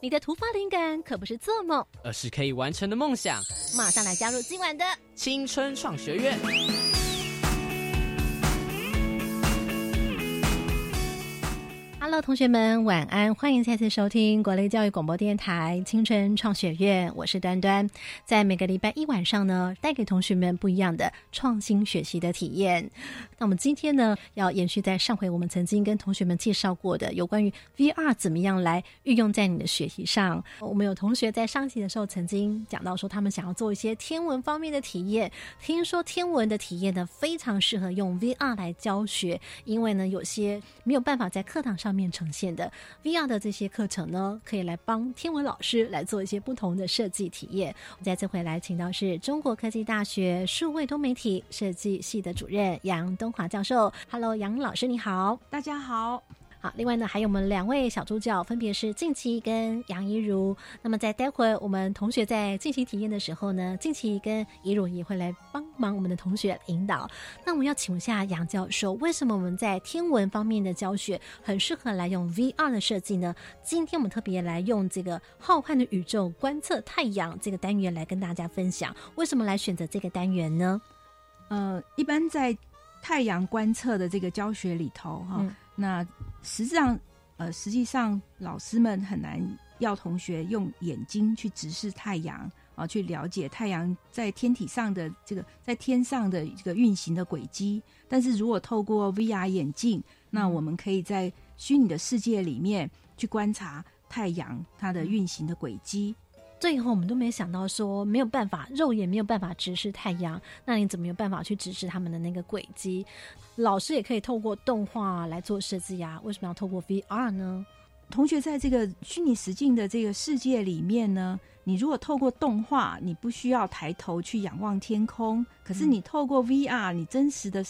你的突发灵感可不是做梦。而是可以完成的梦想。马上来加入今晚的青春创学院。Hello，同学们，晚安！欢迎再次收听国立教育广播电台青春创学院，我是端端。在每个礼拜一晚上呢，带给同学们不一样的创新学习的体验。那我们今天呢，要延续在上回我们曾经跟同学们介绍过的有关于 VR 怎么样来运用在你的学习上。我们有同学在上期的时候曾经讲到说，他们想要做一些天文方面的体验。听说天文的体验呢，非常适合用 VR 来教学，因为呢，有些没有办法在课堂上面呈现的 VR 的这些课程呢，可以来帮天文老师来做一些不同的设计体验。我们再次回来，请到是中国科技大学数位多媒体设计系的主任杨东华教授。Hello，杨老师你好。大家好，好，另外呢，还有我们两位小助教，分别是静琪跟杨怡如。那么在待会儿我们同学在进行体验的时候呢，静琪跟怡如也会来帮忙我们的同学引导。那我们要请问一下杨教授，为什么我们在天文方面的教学很适合来用 VR 的设计呢？今天我们特别来用这个浩瀚的宇宙观测太阳这个单元来跟大家分享，为什么来选择这个单元呢？呃，一般在太阳观测的这个教学里头，哈、嗯那实际上，呃，实际上老师们很难要同学用眼睛去直视太阳啊，去了解太阳在天体上的这个在天上的这个运行的轨迹。但是如果透过 VR 眼镜，那我们可以在虚拟的世界里面去观察太阳它的运行的轨迹。最后我们都没想到说没有办法，肉眼没有办法直视太阳，那你怎么有办法去直视他们的那个轨迹？老师也可以透过动画来做设计呀，为什么要透过 VR 呢？同学在这个虚拟实境的这个世界里面呢，你如果透过动画，你不需要抬头去仰望天空，可是你透过 VR，你真实的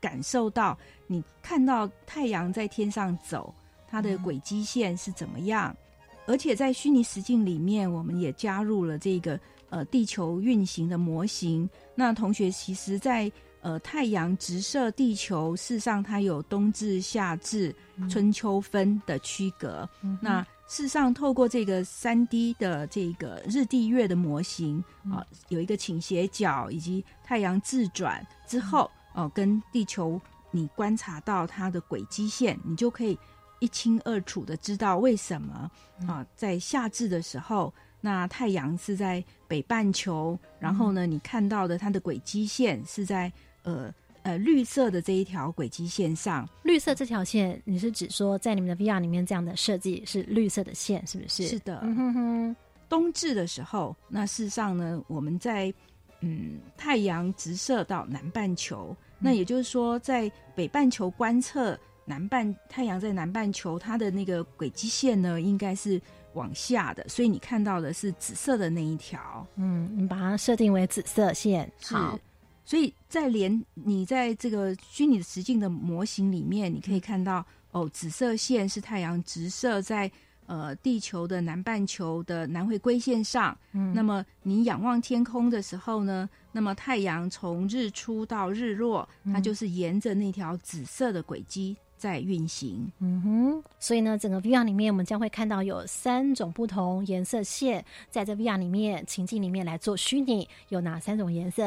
感受到，你看到太阳在天上走，它的轨迹线是怎么样？而且在虚拟实境里面，我们也加入了这个呃地球运行的模型。那同学其实在，呃太阳直射地球，事实上它有冬至、夏至、春秋分的区隔。那事实上，透过这个三 D 的这个日地月的模型啊、有一个倾斜角以及太阳自转之后，哦、跟地球你观察到它的轨迹线，你就可以一清二楚的知道为什么啊、在夏至的时候，那太阳是在北半球，然后呢，你看到的它的轨迹线是在呃呃绿色的这一条轨迹线上。绿色这条线，你是指说在你们的 VR 里面这样的设计是绿色的线，是不是？是的，嗯哼哼，冬至的时候，那事实上呢，我们在嗯太阳直射到南半球，那也就是说，在北半球观测南半太阳在南半球，它的那个轨迹线呢，应该是往下的，所以你看到的是紫色的那一条。嗯，你把它设定为紫色线，是好，所以在连你在这个虚拟的实境的模型里面，你可以看到哦，紫色线是太阳直射在呃地球的南半球的南回归线上。嗯。那么你仰望天空的时候呢，那么太阳从日出到日落，它就是沿着那条紫色的轨迹在运行。嗯哼，所以呢，整个 VR 里面我们将会看到有三种不同颜色线，在这 VR 里面情境里面来做虚拟，有哪三种颜色？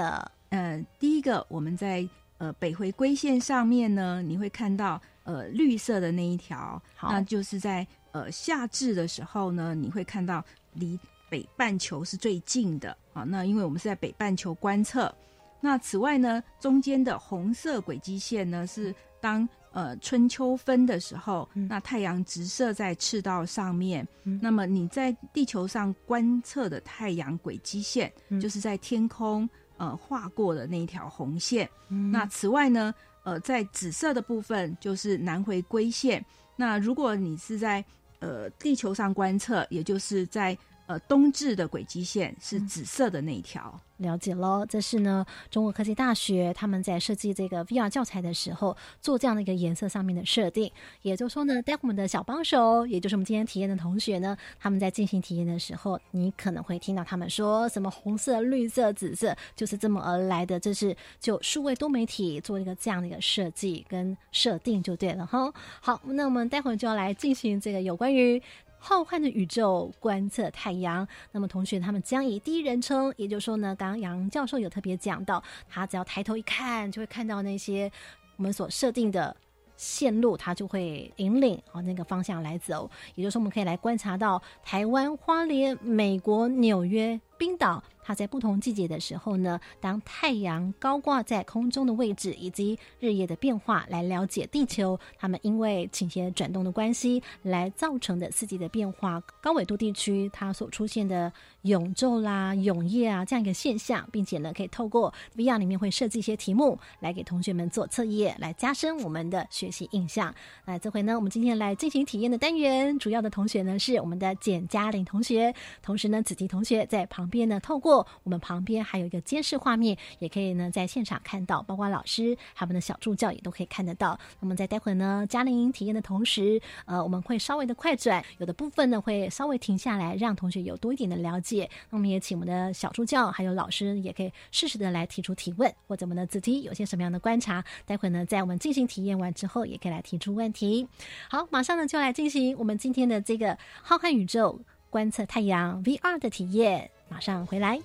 呃，第一个我们在呃北回归线上面呢，你会看到呃绿色的那一条，好那就是在呃夏至的时候呢，你会看到离北半球是最近的啊。那因为我们是在北半球观测，那此外呢，中间的红色轨迹线呢是当呃春秋分的时候，那太阳直射在赤道上面，那么你在地球上观测的太阳轨迹线，就是在天空呃画过的那一条红线。那此外呢，呃，在紫色的部分就是南回归线。那如果你是在呃地球上观测，也就是在呃冬至的轨迹线是紫色的那一条。了解喽，这是呢中国科技大学他们在设计这个 VR 教材的时候做这样的一个颜色上面的设定。也就是说呢，待会我们的小帮手，也就是我们今天体验的同学呢，他们在进行体验的时候，你可能会听到他们说什么红色、绿色、紫色，就是这么而来的。这是就数位多媒体做一个这样的一个设计跟设定就对了哈。好，那我们待会就要来进行这个有关于。浩瀚的宇宙观测太阳，那么同学他们将以第一人称，也就是说呢，刚刚杨教授有特别讲到，他只要抬头一看，就会看到那些我们所设定的线路，他就会引领啊那个方向来走。也就是说，我们可以来观察到台湾花莲、美国纽约、冰岛。它在不同季节的时候呢，当太阳高挂在空中的位置，以及日夜的变化，来了解地球它们因为倾斜转动的关系来造成的四季的变化。高纬度地区它所出现的永昼啦、永夜啊这样一个现象，并且呢，可以透过 VR 里面会设计一些题目来给同学们做测验，来加深我们的学习印象。那这回呢，我们今天来进行体验的单元，主要的同学呢是我们的简嘉玲同学，同时呢子提同学在旁边呢透过。我们旁边还有一个监视画面，也可以呢在现场看到，包括老师他们的小助教也都可以看得到。那么在待会呢，嘉玲体验的同时，呃，我们会稍微的快转，有的部分呢会稍微停下来，让同学有多一点的了解。那我们也请我们的小助教还有老师也可以适时的来提出提问，或者我们的子题有些什么样的观察，待会呢在我们进行体验完之后，也可以来提出问题。好，马上呢就来进行我们今天的这个浩瀚宇宙观测太阳 VR 的体验。马上回来。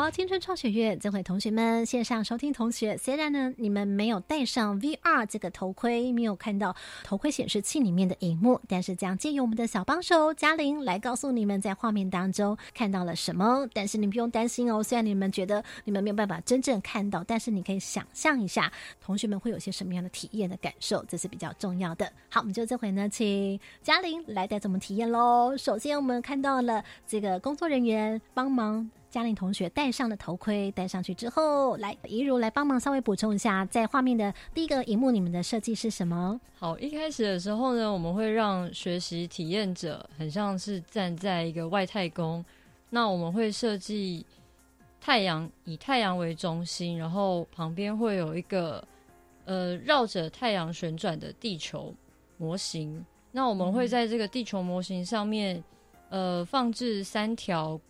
好，青春创学院这回同学们线上收听同学，虽然呢你们没有戴上 VR 这个头盔，没有看到头盔显示器里面的荧幕，但是将借由我们的小帮手嘉玲来告诉你们在画面当中看到了什么。但是你不用担心哦，虽然你们觉得你们没有办法真正看到，但是你可以想象一下同学们会有些什么样的体验的感受，这是比较重要的。好，我们就这回呢，请嘉玲来带着我们体验喽。首先我们看到了这个工作人员帮忙。嘉玲同学戴上了头盔，戴上去之后，来怡如来帮忙稍微补充一下，在画面的第一个荧幕，你们的设计是什么？好，一开始的时候呢，我们会让学习体验者很像是站在一个外太空，那我们会设计太阳以太阳为中心，然后旁边会有一个呃绕着太阳旋转的地球模型，那我们会在这个地球模型上面呃放置三条。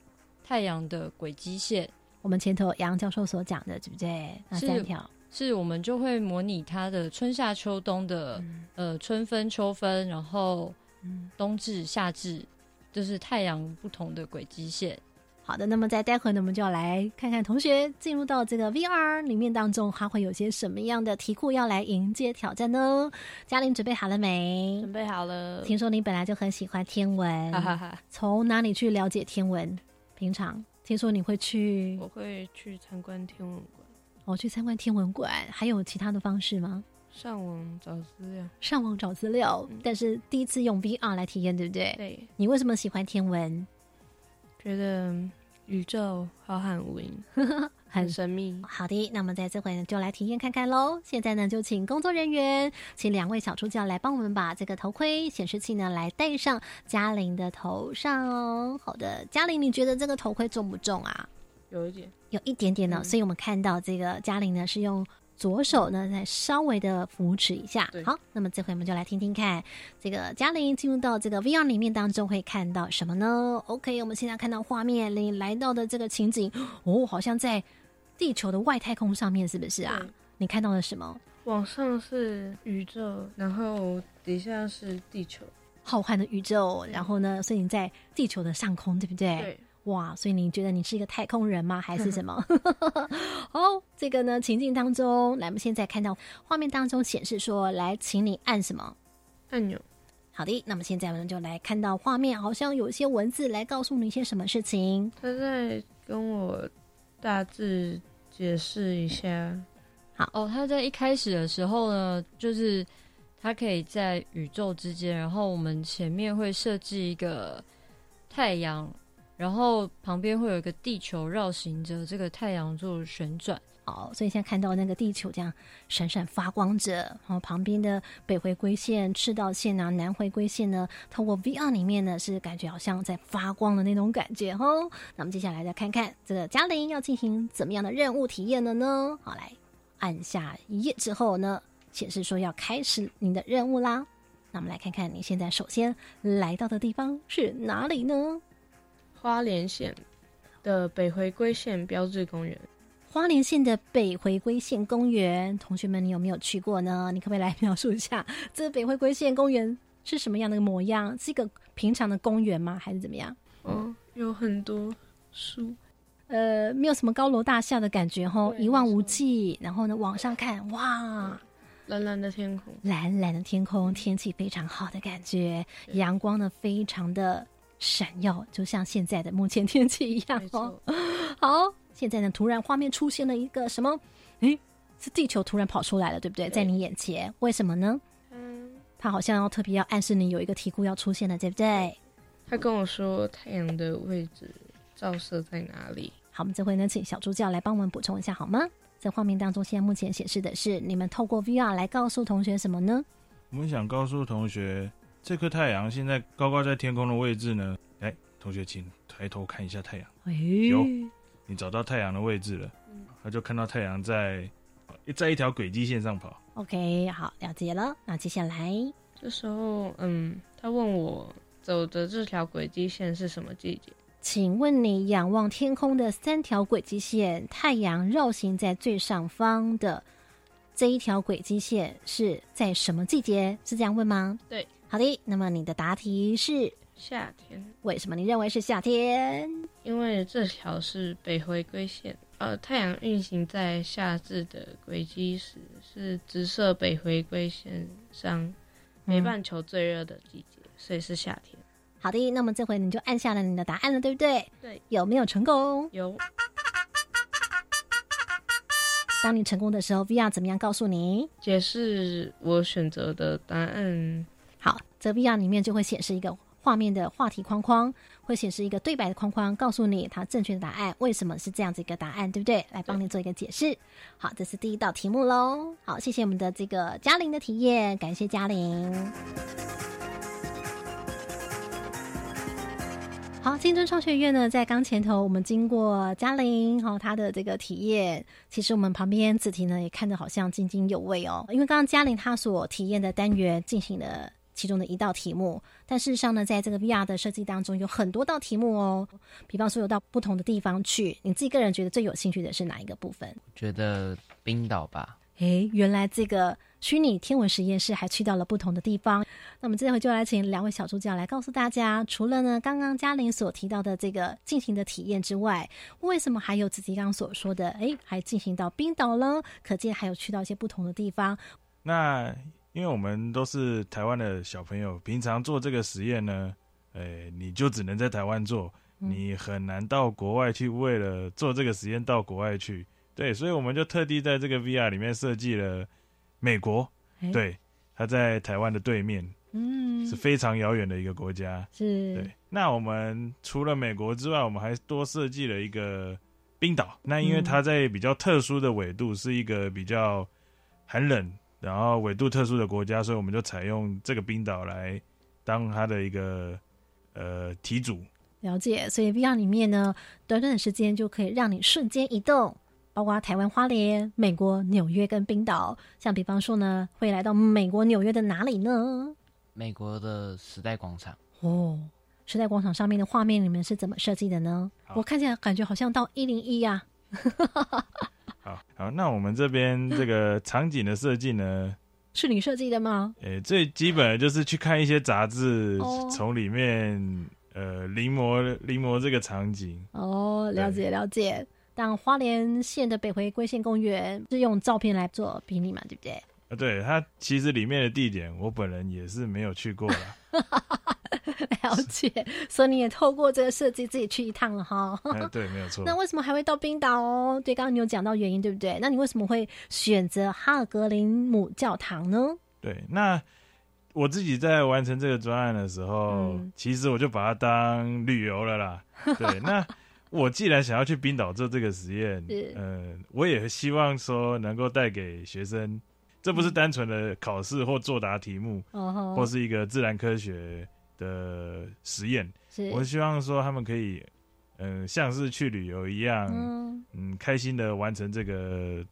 太阳的轨迹线，我们前头杨教授所讲的，对不对？那三条是我们就会模拟它的春夏秋冬的呃春分秋分，然后冬至夏至，就是太阳不同的轨迹线。好的，那么在待会呢，我们就要来看看同学进入到这个 VR 里面当中，还会有些什么样的题库要来迎接挑战呢？嘉玲准备好了没？准备好了。听说你本来就很喜欢天文，从哪里去了解天文？平常听说你会去，我会去参观天文馆。我去参观天文馆，还有其他的方式吗？上网找资料，上网找资料。但是第一次用 VR 来体验，对不对？对。你为什么喜欢天文？觉得宇宙浩瀚无垠。很神秘。好的，那么在这回呢，就来体验看看喽。现在呢，就请工作人员，请两位小助教来帮我们把这个头盔显示器呢来戴上嘉玲的头上哦。好的，嘉玲，你觉得这个头盔重不重啊？有一点，有一点点呢。所以我们看到这个嘉玲呢是用左手呢再稍微的扶持一下。好，那么这回我们就来听听看，这个嘉玲进入到这个 VR 里面当中会看到什么呢？OK，我们现在看到画面里来到的这个情景，哦，好像在。地球的外太空上面是不是啊？你看到了什么？往上是宇宙，然后底下是地球，浩瀚的宇宙。然后呢，所以你在地球的上空，对不对？对。哇，所以你觉得你是一个太空人吗？还是什么？哦，这个呢，情境当中，来，我们现在看到画面当中显示说，来，请你按什么按钮？好的，那么现在我们就来看到画面，好像有一些文字来告诉你一些什么事情。他在跟我大致。解释一下，好哦。他在一开始的时候呢，就是他可以在宇宙之间，然后我们前面会设置一个太阳，然后旁边会有一个地球绕行着这个太阳做旋转。好，所以现在看到那个地球这样闪闪发光着，然后旁边的北回归线、赤道线啊、南回归线呢，透过 VR 里面呢是感觉好像在发光的那种感觉哦。那么接下来再看看这个嘉玲要进行怎么样的任务体验了呢？好，来按下一页之后呢，显示说要开始你的任务啦。那我们来看看你现在首先来到的地方是哪里呢？花莲县的北回归线标志公园。花莲县的北回归线公园，同学们，你有没有去过呢？你可不可以来描述一下 这个北回归线公园是什么样的模样？是一个平常的公园吗？还是怎么样？嗯，有很多树，呃，没有什么高楼大厦的感觉吼，一望无际。然后呢，往上看，哇，蓝蓝的天空，蓝蓝的天空，天气非常好的感觉，阳光呢非常的闪耀，就像现在的目前天气一样没哦。，好，现在呢，突然画面出现了一个什么？诶，是地球突然跑出来了，对不对？对在你眼前，为什么呢？嗯，他好像要特别要暗示你有一个题库要出现了，对不对？他跟我说太阳的位置照射在哪里。好，我们这回呢，请小助教来帮我们补充一下好吗？在画面当中，现在目前显示的是你们透过 VR 来告诉同学什么呢？我们想告诉同学，这颗太阳现在高高在天空的位置呢？来，同学请抬头看一下太阳，哎有你找到太阳的位置了，他就看到太阳在在一条轨迹线上跑。OK，好，了解了。那接下来，这时候，嗯，他问我走的这条轨迹线是什么季节？请问你仰望天空的三条轨迹线，太阳绕行在最上方的这一条轨迹线是在什么季节？是这样问吗？对。好的，那么你的答题是夏天，为什么你认为是夏天？因为这条是北回归线。呃，太阳运行在夏至的轨迹时，是直射北回归线上北半球最热的季节，所以是夏天。好的，那么这回你就按下了你的答案了，对不对？对，有没有成功？有当你成功的时候，VR 怎么样告诉你？解释我选择的答案。好，这 VR 里面就会显示一个画面的话题框框，会显示一个对白的框框，告诉你它正确的答案为什么是这样子一个答案，对不对？来帮你做一个解释。好，这是第一道题目喽。好，谢谢我们的这个嘉玲的体验，感谢嘉玲。好，青春创学院呢，在刚前头，我们经过嘉玲哈、她的这个体验，其实我们旁边子婷呢也看得好像津津有味哦。因为刚刚嘉玲她所体验的单元进行了其中的一道题目，但事实上呢，在这个 VR 的设计当中有很多道题目哦。比方说有到不同的地方去，你自己个人觉得最有兴趣的是哪一个部分？觉得冰岛吧，诶，原来这个虚拟天文实验室还去到了不同的地方。那么这回就来请两位小助教来告诉大家，除了呢刚刚嘉玲所提到的这个进行的体验之外，为什么还有自己刚刚所说的，诶，还进行到冰岛了？可见还有去到一些不同的地方。那因为我们都是台湾的小朋友，平常做这个实验呢，诶，你就只能在台湾做，嗯你很难到国外去，为了做这个实验到国外去。对，所以我们就特地在这个 VR 里面设计了美国，诶，对，它在台湾的对面，嗯，是非常遥远的一个国家。是对，那我们除了美国之外，我们还多设计了一个冰岛。那因为它在比较特殊的纬度，是一个比较寒冷，然后纬度特殊的国家，所以我们就采用这个冰岛来当它的一个呃题组。了解，所以 VR 里面呢，短短的时间就可以让你瞬间移动，包括台湾花莲、美国纽约跟冰岛。像比方说呢，会来到美国纽约的哪里呢？美国的时代广场，哦，时代广场上面的画面你们是怎么设计的呢？我看起来感觉好像到一零一啊。好好，那我们这边这个 场景的设计呢，是你设计的吗？诶、最基本的就是去看一些杂志哦，从里面呃临摹临摹这个场景。哦，了解了解。但花莲县的北回归线公园是用照片来做比拟嘛，对不对？啊，对，它其实里面的地点，我本人也是没有去过啦。了解，所以你也透过这个设计自己去一趟了哈。哎，对，没有错。那为什么还会到冰岛哦？对，刚刚你有讲到原因，对不对？那你为什么会选择哈尔格林姆教堂呢？对，那我自己在完成这个专案的时候，嗯其实我就把它当旅游了啦。对，那我既然想要去冰岛做这个实验嗯，呃，我也希望说能够带给学生，这不是单纯的考试或作答题目，哦吼或是一个自然科学的实验。我希望说他们可以，嗯、像是去旅游一样，嗯。嗯，开心的完成这个，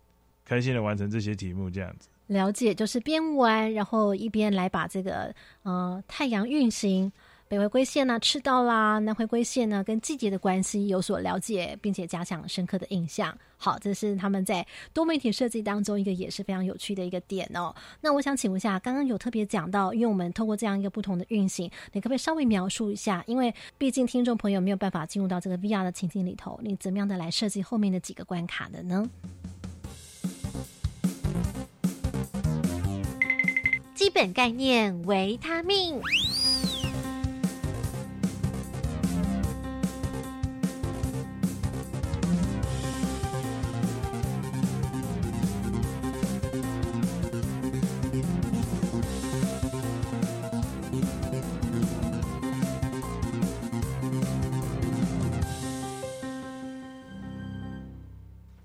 开心的完成这些题目，这样子。了解，就是边玩，然后一边来把这个呃太阳运行、北回归线呐、赤道啦、南回归线呢跟季节的关系有所了解，并且加强深刻的印象。好，这是他们在多媒体设计当中一个也是非常有趣的一个点哦。那我想请问一下，刚刚有特别讲到，因为我们透过这样一个不同的运行，你可不可以稍微描述一下？因为毕竟听众朋友没有办法进入到这个 VR 的情境里头，你怎么样的来设计后面的几个关卡的呢？基本概念：维他命。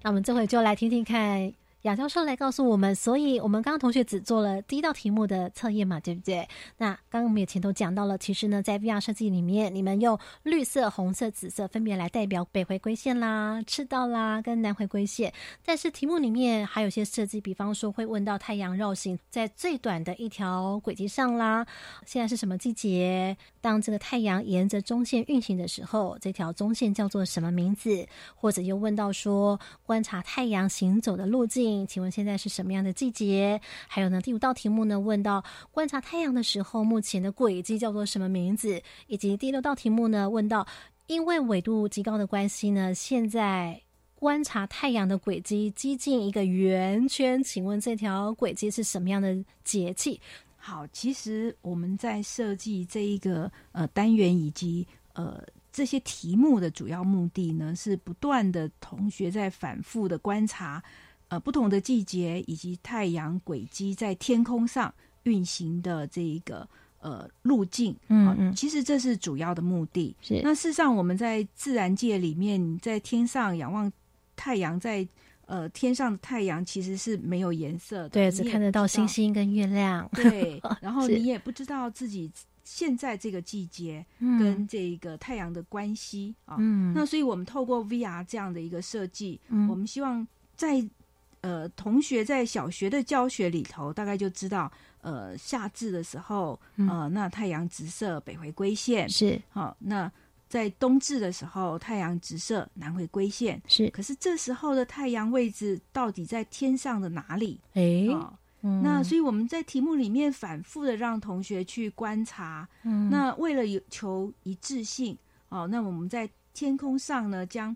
那我们这回就来听听看亚教授来告诉我们，所以我们刚刚同学只做了第一道题目的测验嘛，对不对？那刚刚我们也前头讲到了，其实呢，在 VR 设计里面，你们用绿色、红色、紫色分别来代表北回归线啦、赤道啦跟南回归线。但是题目里面还有些设计，比方说会问到太阳绕行在最短的一条轨迹上啦，现在是什么季节？当这个太阳沿着中线运行的时候，这条中线叫做什么名字？或者又问到说，观察太阳行走的路径，请问现在是什么样的季节？还有呢，第五道题目呢，问到观察太阳的时候，目前的轨迹叫做什么名字？以及第六道题目呢，问到因为纬度极高的关系呢，现在。观察太阳的轨迹接近一个圆圈，请问这条轨迹是什么样的节气？好，其实我们在设计这一个呃单元以及呃这些题目的主要目的呢，是不断的同学在反复的观察呃不同的季节以及太阳轨迹在天空上运行的这一个呃路径。啊嗯嗯其实这是主要的目的。是那事实上，我们在自然界里面，在天上仰望太阳在，呃天上的太阳其实是没有颜色的，对，只看得到星。星跟月亮。对，然后你也不知道自己现在这个季节嗯跟这个太阳的关系啊。嗯，那所以我们透过 VR 这样的一个设计，嗯我们希望在呃同学在小学的教学里头，大概就知道呃夏至的时候，嗯呃那太阳直射北回归线，是好、那在冬至的时候，太阳直射南回归线。是，可是这时候的太阳位置到底在天上的哪里？诶，啊、嗯那所以我们在题目里面反复的让同学去观察。嗯那为了有求一致性，哦，那我们在天空上呢，将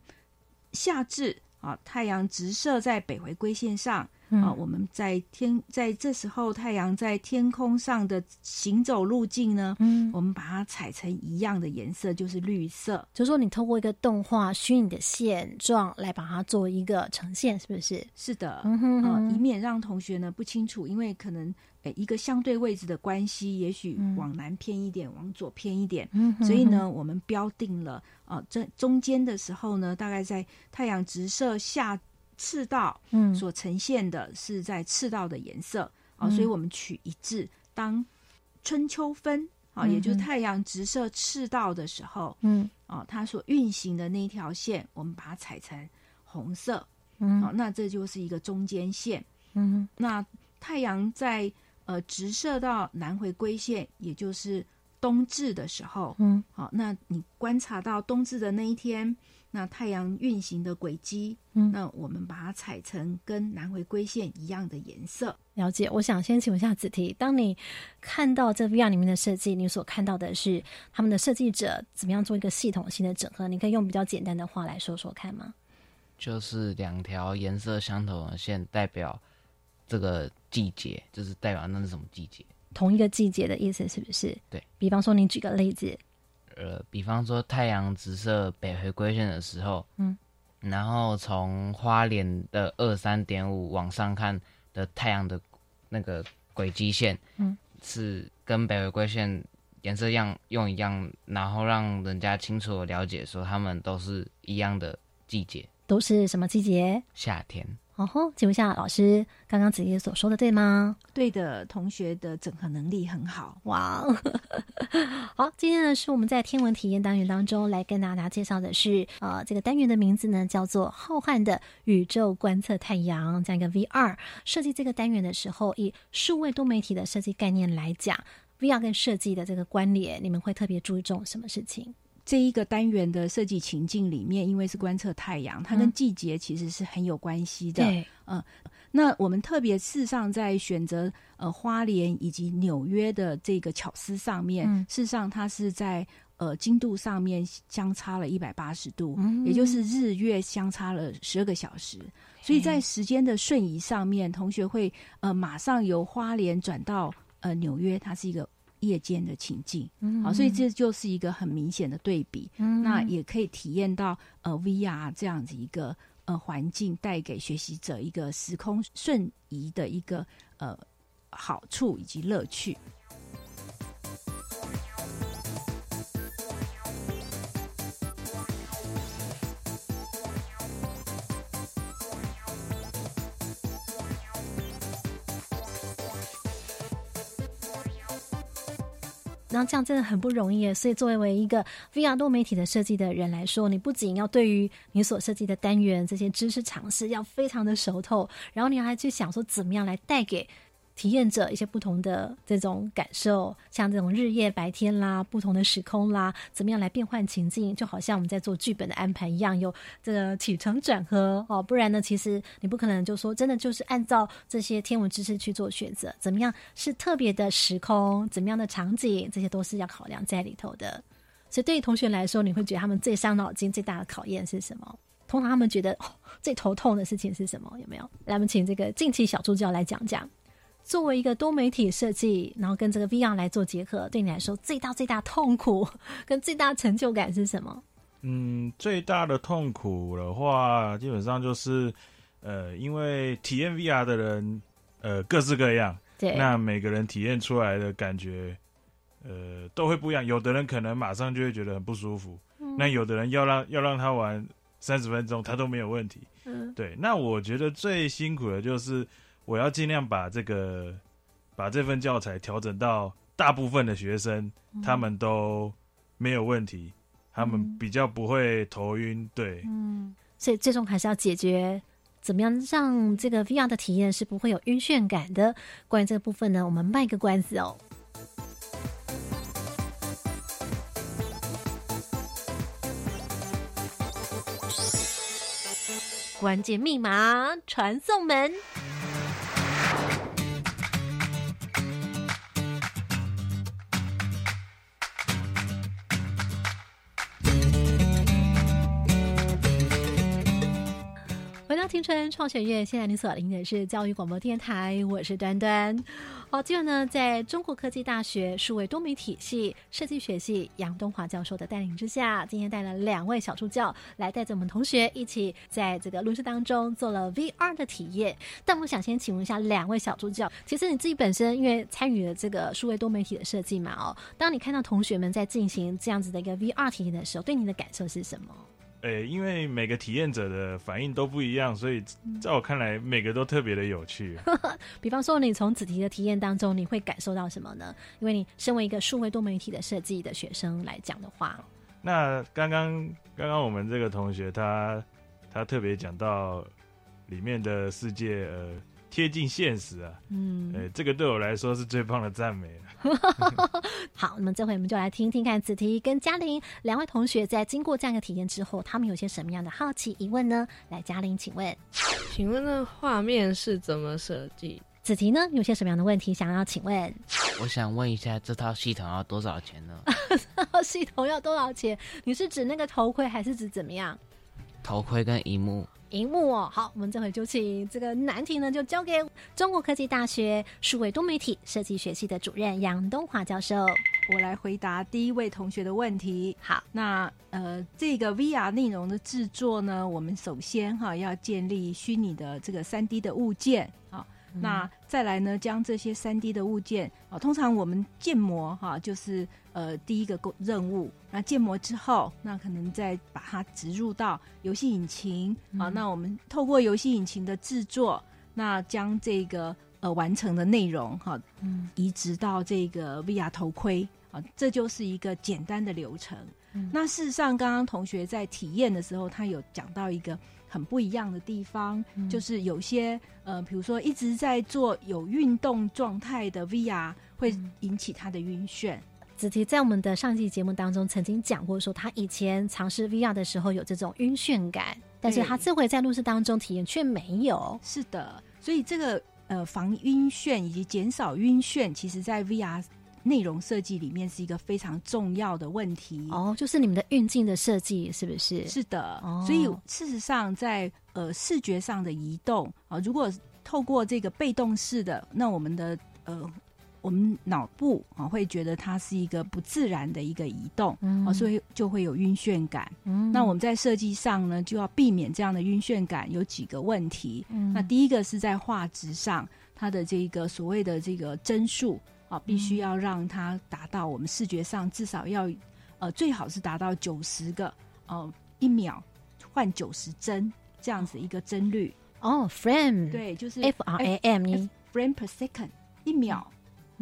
夏至啊太阳直射在北回归线上。嗯啊，我们在天在这时候太阳在天空上的行走路径呢，嗯，我们把它踩成一样的颜色，就是绿色。就是说你透过一个动画虚拟的现状来把它做一个呈现，是不是？是的，嗯哼呃，哼以免让同学呢不清楚，因为可能诶一个相对位置的关系，也许嗯往南偏一点，往左偏一点。嗯哼所以呢，我们标定了啊，这中间的时候呢，大概在太阳直射下赤道嗯所呈现的是在赤道的颜色啊，嗯所以我们取一致。当春秋分啊，也就是太阳直射赤道的时候嗯啊，它所运行的那一条线，我们把它踩成红色。嗯好，那这就是一个中间线。嗯那太阳在呃直射到南回归线，也就是冬至的时候，嗯好，那你观察到冬至的那一天，那太阳运行的轨迹，嗯那我们把它采成跟南回归线一样的颜色。了解。我想先请问一下子提，当你看到这 VR 里面的设计，你所看到的是他们的设计者怎么样做一个系统性的整合？你可以用比较简单的话来说说看吗？就是两条颜色相同的线代表这个季节，就是代表那是什么季节。同一个季节的意思是不是？对比方说，你举个例子，呃，比方说太阳直射北回归线的时候，嗯，然后从花莲的二三点五往上看的太阳的那个轨迹线，嗯，是跟北回归线颜色样用一样，然后让人家清楚的了解说他们都是一样的季节，都是什么季节？夏天。哦吼，请问一下老师，刚刚子怡所说的对吗？对的，同学的整合能力很好。哇，好，今天呢是我们在天文体验单元当中来跟大家介绍的是，呃，这个单元的名字呢叫做“浩瀚的宇宙观测太阳”这样一个 VR。设计这个单元的时候，以数位多媒体的设计概念来讲，VR 跟设计的这个关联，你们会特别注重什么事情？这一个单元的设计情境里面，因为是观测太阳，它跟季节其实是很有关系的。对，嗯，那我们特别事实上在选择呃花莲以及纽约的这个巧思上面，嗯。事实上它是在呃经度上面相差了一百八十度，嗯。也就是日月相差了十二个小时，所以在时间的瞬移上面，同学会呃马上由花莲转到呃纽约，它是一个。夜间的情境，嗯好，所以这就是一个很明显的对比。嗯那也可以体验到呃 VR 这样子一个呃环境带给学习者一个时空瞬移的一个呃好处以及乐趣。然后这样真的很不容易。所以，作为一个 VR 多媒体的设计的人来说，你不仅要对于你所设计的单元这些知识尝试要非常的熟透，然后你还去想说怎么样来带给体验者一些不同的这种感受，像这种日夜白天啦、不同的时空啦，怎么样来变换情境，就好像我们在做剧本的安排一样，有这个起承转合哦。不然呢，其实你不可能就说真的就是按照这些天文知识去做选择，怎么样是特别的时空，怎么样的场景，这些都是要考量在里头的。所以对于同学来说，你会觉得他们最伤脑筋、最大的考验是什么？通常他们觉得、最头痛的事情是什么？有没有？来，我们请这个近期小助教来讲讲。作为一个多媒体设计，然后跟这个 VR 来做结合，对你来说最大最大痛苦跟最大成就感是什么？嗯，最大的痛苦的话，基本上就是，呃，因为体验 VR 的人，呃，各式各样，对，那每个人体验出来的感觉，呃，都会不一样。有的人可能马上就会觉得很不舒服，嗯那有的人要让要让他玩三十分钟，他都没有问题。嗯对，那我觉得最辛苦的就是我要尽量把这个把这份教材调整到大部分的学生、他们都没有问题，他们嗯比较不会头晕。对，嗯，所以最终还是要解决怎么样让这个 VR 的体验是不会有晕眩感的。关于这个部分呢，我们卖个关子哦。关键密码传送门。青春创学院，现在你所听的是教育广播电台，我是端端。好，今晚呢，在中国科技大学数位多媒体系设计学系杨东华教授的带领之下，今天带了两位小助教来带着我们同学一起在这个录制当中做了 VR 的体验。但我想先请问一下两位小助教，其实你自己本身因为参与了这个数位多媒体的设计嘛，哦，当你看到同学们在进行这样子的一个 VR 体验的时候，对你的感受是什么？诶、因为每个体验者的反应都不一样，所以在我看来，每个都特别的有趣。比方说，你从子题的体验当中，你会感受到什么呢？因为你身为一个数位多媒体的设计的学生来讲的话，那刚刚刚刚我们这个同学他他特别讲到里面的世界呃贴近现实啊，嗯，哎，这个对我来说是最棒的赞美了。好，那么这回我们就来听听看子提跟嘉玲两位同学在经过这样一个体验之后，他们有些什么样的好奇疑问呢？来，嘉玲，请问请问那画面是怎么设计？子提呢，有些什么样的问题想要请问？我想问一下，这套系统要多少钱呢？这套系统要多少钱？你是指那个头盔，还是指怎么样？头盔跟荧幕，荧幕哦，好，我们这回就请这个难题呢，就交给中国科技大学数位多媒体设计学系的主任杨东华教授。我来回答第一位同学的问题。好，那呃，这个 VR 内容的制作呢，我们首先哈要建立虚拟的这个三 D 的物件啊。那再来呢，将这些三 D 的物件啊，通常我们建模哈，就是呃第一个工任务。那建模之后，那可能再把它植入到游戏引擎啊。那我们透过游戏引擎的制作，那将这个呃完成的内容哈，移植到这个 VR 头盔啊，这就是一个简单的流程。嗯那事实上，刚刚同学在体验的时候，他有讲到一个。很不一样的地方，就是有些呃，比如说一直在做有运动状态的 VR，会引起他的晕眩。子提在我们的上期节目当中曾经讲过，说他以前尝试 VR 的时候有这种晕眩感，但是他这回在录制当中体验却没有。是的，所以这个呃防晕眩以及减少晕眩，其实在 VR。内容设计里面是一个非常重要的问题哦，就是你们的运镜的设计是不是？是的，所以事实上在呃视觉上的移动啊，如果透过这个被动式的，那我们的呃我们脑部啊会觉得它是一个不自然的一个移动啊，所以就会有晕眩感。那我们在设计上呢，就要避免这样的晕眩感，有几个问题。那第一个是在画质上，它的这个所谓的这个帧数。啊，必须要让它达到我们视觉上至少要，呃，最好是达到九十个，呃，一秒换九十帧这样子一个帧率。哦，frame，对，就是 F R A M，frame per second，一秒，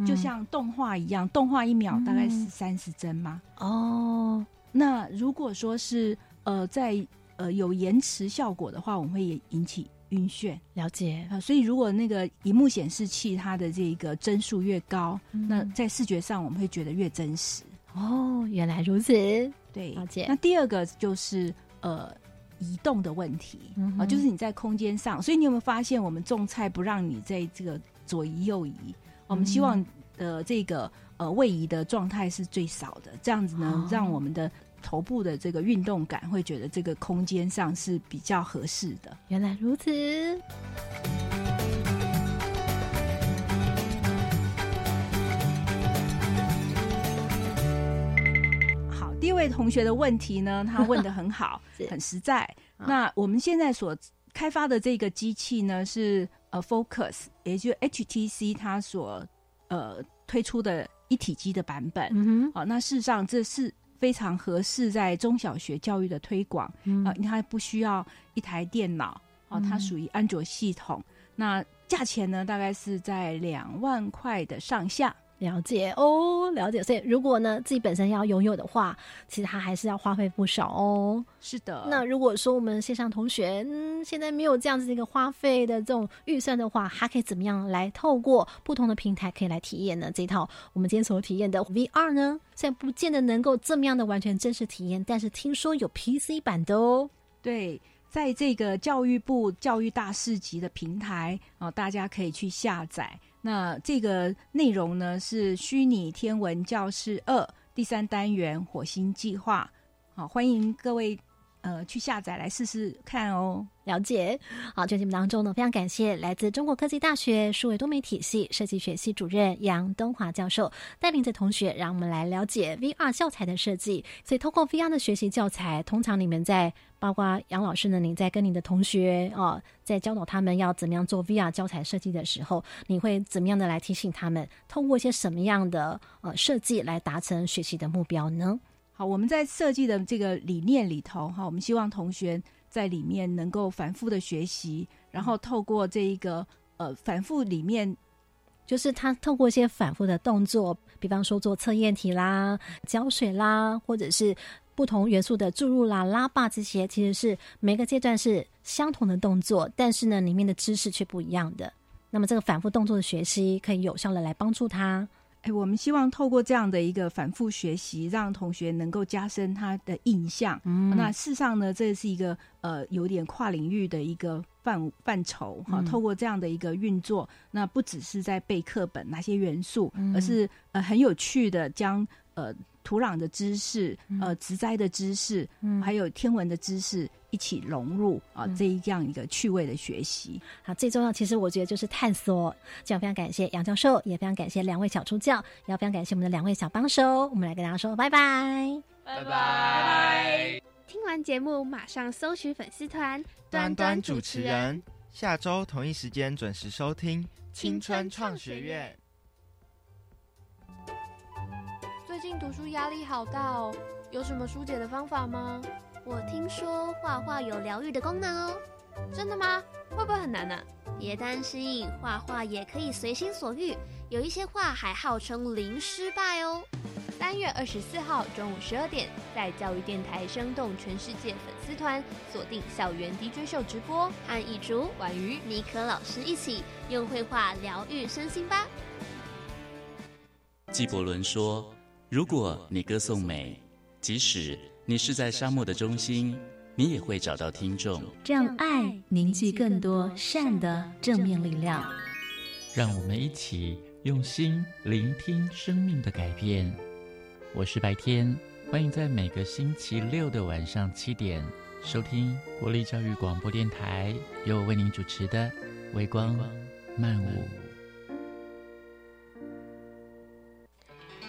就像动画一样，动画一秒大概是三十帧吗？哦，那如果说是呃在呃有延迟效果的话，我们会引起。晕眩，了解啊，所以如果那个荧幕显示器它的这个帧数越高，那在视觉上我们会觉得越真实。哦，原来如此，对，了解。那第二个就是呃移动的问题啊，就是你在空间上，所以你有没有发现我们种菜不让你在这个左移右移？我们希望的这个呃位移的状态是最少的，这样子呢，让我们的。头部的这个运动感，会觉得这个空间上是比较合适的。原来如此。好，第一位同学的问题呢，他问的很好，很实在。那我们现在所开发的这个机器呢，是呃 Focus，也就是 HTC 它所呃推出的一体机的版本。嗯哼。好，那事实上这是。非常合适在中小学教育的推广啊，它不需要一台电脑啊，它属于安卓系统。那价钱呢，大概是在两万块的上下。了解哦，了解。所以如果呢自己本身要拥有的话，其实它还是要花费不少哦。是的。那如果说我们线上同学嗯现在没有这样子的一个花费的这种预算的话，还可以怎么样来透过不同的平台可以来体验呢？这套我们今天所体验的 VR 呢，虽然不见得能够这么样的完全真实体验，但是听说有 PC 版的哦。对，在这个教育部教育大市集的平台啊，大家可以去下载。那这个内容呢是虚拟天文教室二第三单元火星计划，好，欢迎各位呃去下载来试试看哦。了解，好，这节目当中呢，非常感谢来自中国科技大学数位多媒体系设计学系主任杨东华教授带领着同学，让我们来了解 VR 教材的设计。所以，通过 VR 的学习教材，通常你们在包括杨老师呢，你在跟你的同学哦，在教导他们要怎么样做 VR 教材设计的时候，你会怎么样的来提醒他们，通过一些什么样的呃设计来达成学习的目标呢？好，我们在设计的这个理念里头，哈，我们希望同学。在里面能够反复的学习，然后透过这一个呃反复里面，就是他透过一些反复的动作，比方说做测验题啦、浇水啦，或者是不同元素的注入啦、拉霸这些，其实是每个阶段是相同的动作，但是呢，里面的知识却不一样的。那么这个反复动作的学习，可以有效的来帮助他。哎，我们希望透过这样的一个反复学习，让同学能够加深他的印象。嗯，那事实上呢，这是一个呃有点跨领域的一个范范畴哈。透过这样的一个运作，那不只是在背课本哪些元素，而是呃很有趣的将呃。土壤的知识，呃，植栽的知识，还有天文的知识一起融入啊，这一样一个趣味的学习。好，最重要，其实我觉得就是探索。这样非常感谢杨教授，也非常感谢两位小助教，也要非常感谢我们的两位小帮手。我们来跟大家说拜拜，拜拜，拜拜。听完节目，马上搜寻粉丝团，端端主持人。下周同一时间准时收听《青春创学院》。最近读书压力好大哦，有什么疏解的方法吗？我听说画画有疗愈的功能哦。真的吗？会不会很难呢？别担心，画画也可以随心所欲，有一些画还号称零失败哦。三月二十四号中午十二点，在教育电台生动全世界粉丝团锁定校园 DJ 秀直播，和一竹、婉瑜、尼可老师一起用绘画疗愈身心吧。纪伯伦说：“如果你歌颂美，即使你是在沙漠的中心，你也会找到听众。让爱凝聚更多善的正面力量。让我们一起用心聆听生命的改变。”我是白天，欢迎在每个星期六的晚上七点收听国立教育广播电台，由我为您主持的《微光漫舞》。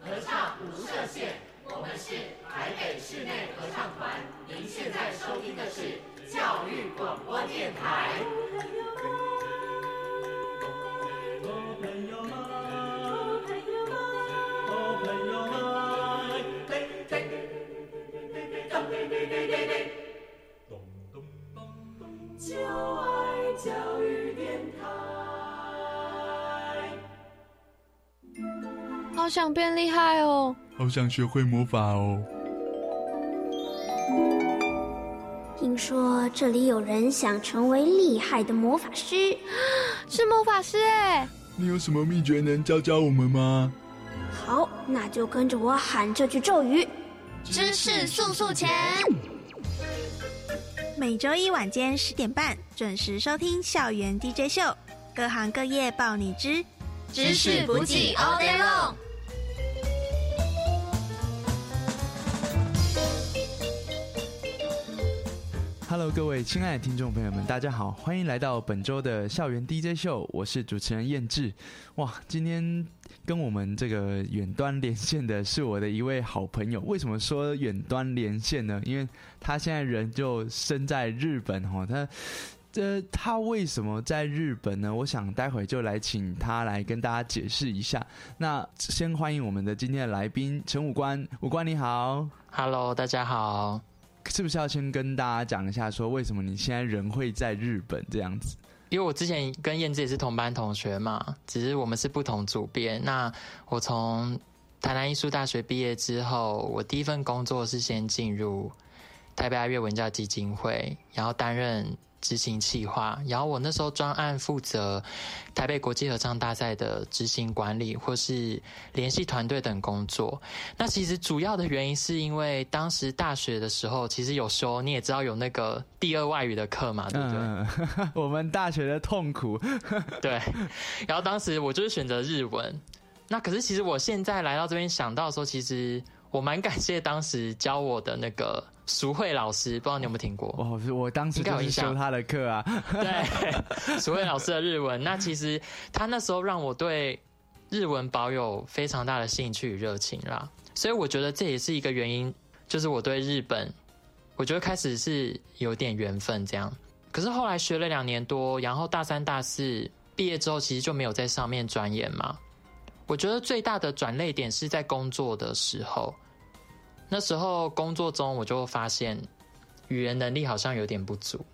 合唱无设限，我们是台北室内合唱团。您现在收听的是教育广播电台。就爱教育好想变厉害哦！好想学会魔法哦！听说这里有人想成为厉害的魔法师，是魔法师哎！你有什么秘诀能教教我们吗？好，那就跟着我喊这句咒语：知识速速前。每周一晚间十点半准时收听《校园 DJ 秀》，各行各业报你知，知识补给 all day long。Hello，各位亲爱的听众朋友们，大家好，欢迎来到本周的校园 DJ 秀，我是主持人燕志。哇，今天跟我们这个远端连线的是我的一位好朋友。为什么说远端连线呢？因为他现在人就身在日本哈。他这他为什么在日本呢？我想待会就来请他来跟大家解释一下。那先欢迎我们的今天的来宾陈武官，武官你好，Hello，大家好。是不是要先跟大家讲一下，说为什么你现在人会在日本这样子？因为我之前跟燕子也是同班同学嘛，只是我们是不同组别。那我从台南艺术大学毕业之后，我第一份工作是先进入台北爱乐文教基金会，然后担任。执行企划，然后我那时候专案负责台北国际合唱大赛的执行管理，或是联系团队等工作。那其实主要的原因是因为当时大学的时候，其实有修你也知道有那个第二外语的课嘛，对不对？我们大学的痛苦。对。然后当时我就是选择日文。那可是其实我现在来到这边想到说，其实我蛮感谢当时教我的那个。淑慧老师，不知道你有没有听过？我我当时就是修他的课啊。对，淑慧老师的日文，那其实他那时候让我对日文保有非常大的兴趣与热情啦。所以我觉得这也是一个原因，就是我对日本，我觉得开始是有点缘分这样。可是后来学了两年多，然后大三、大四毕业之后，其实就没有在上面钻研嘛。我觉得最大的转泪点是在工作的时候。那时候工作中，我就发现语言能力好像有点不足。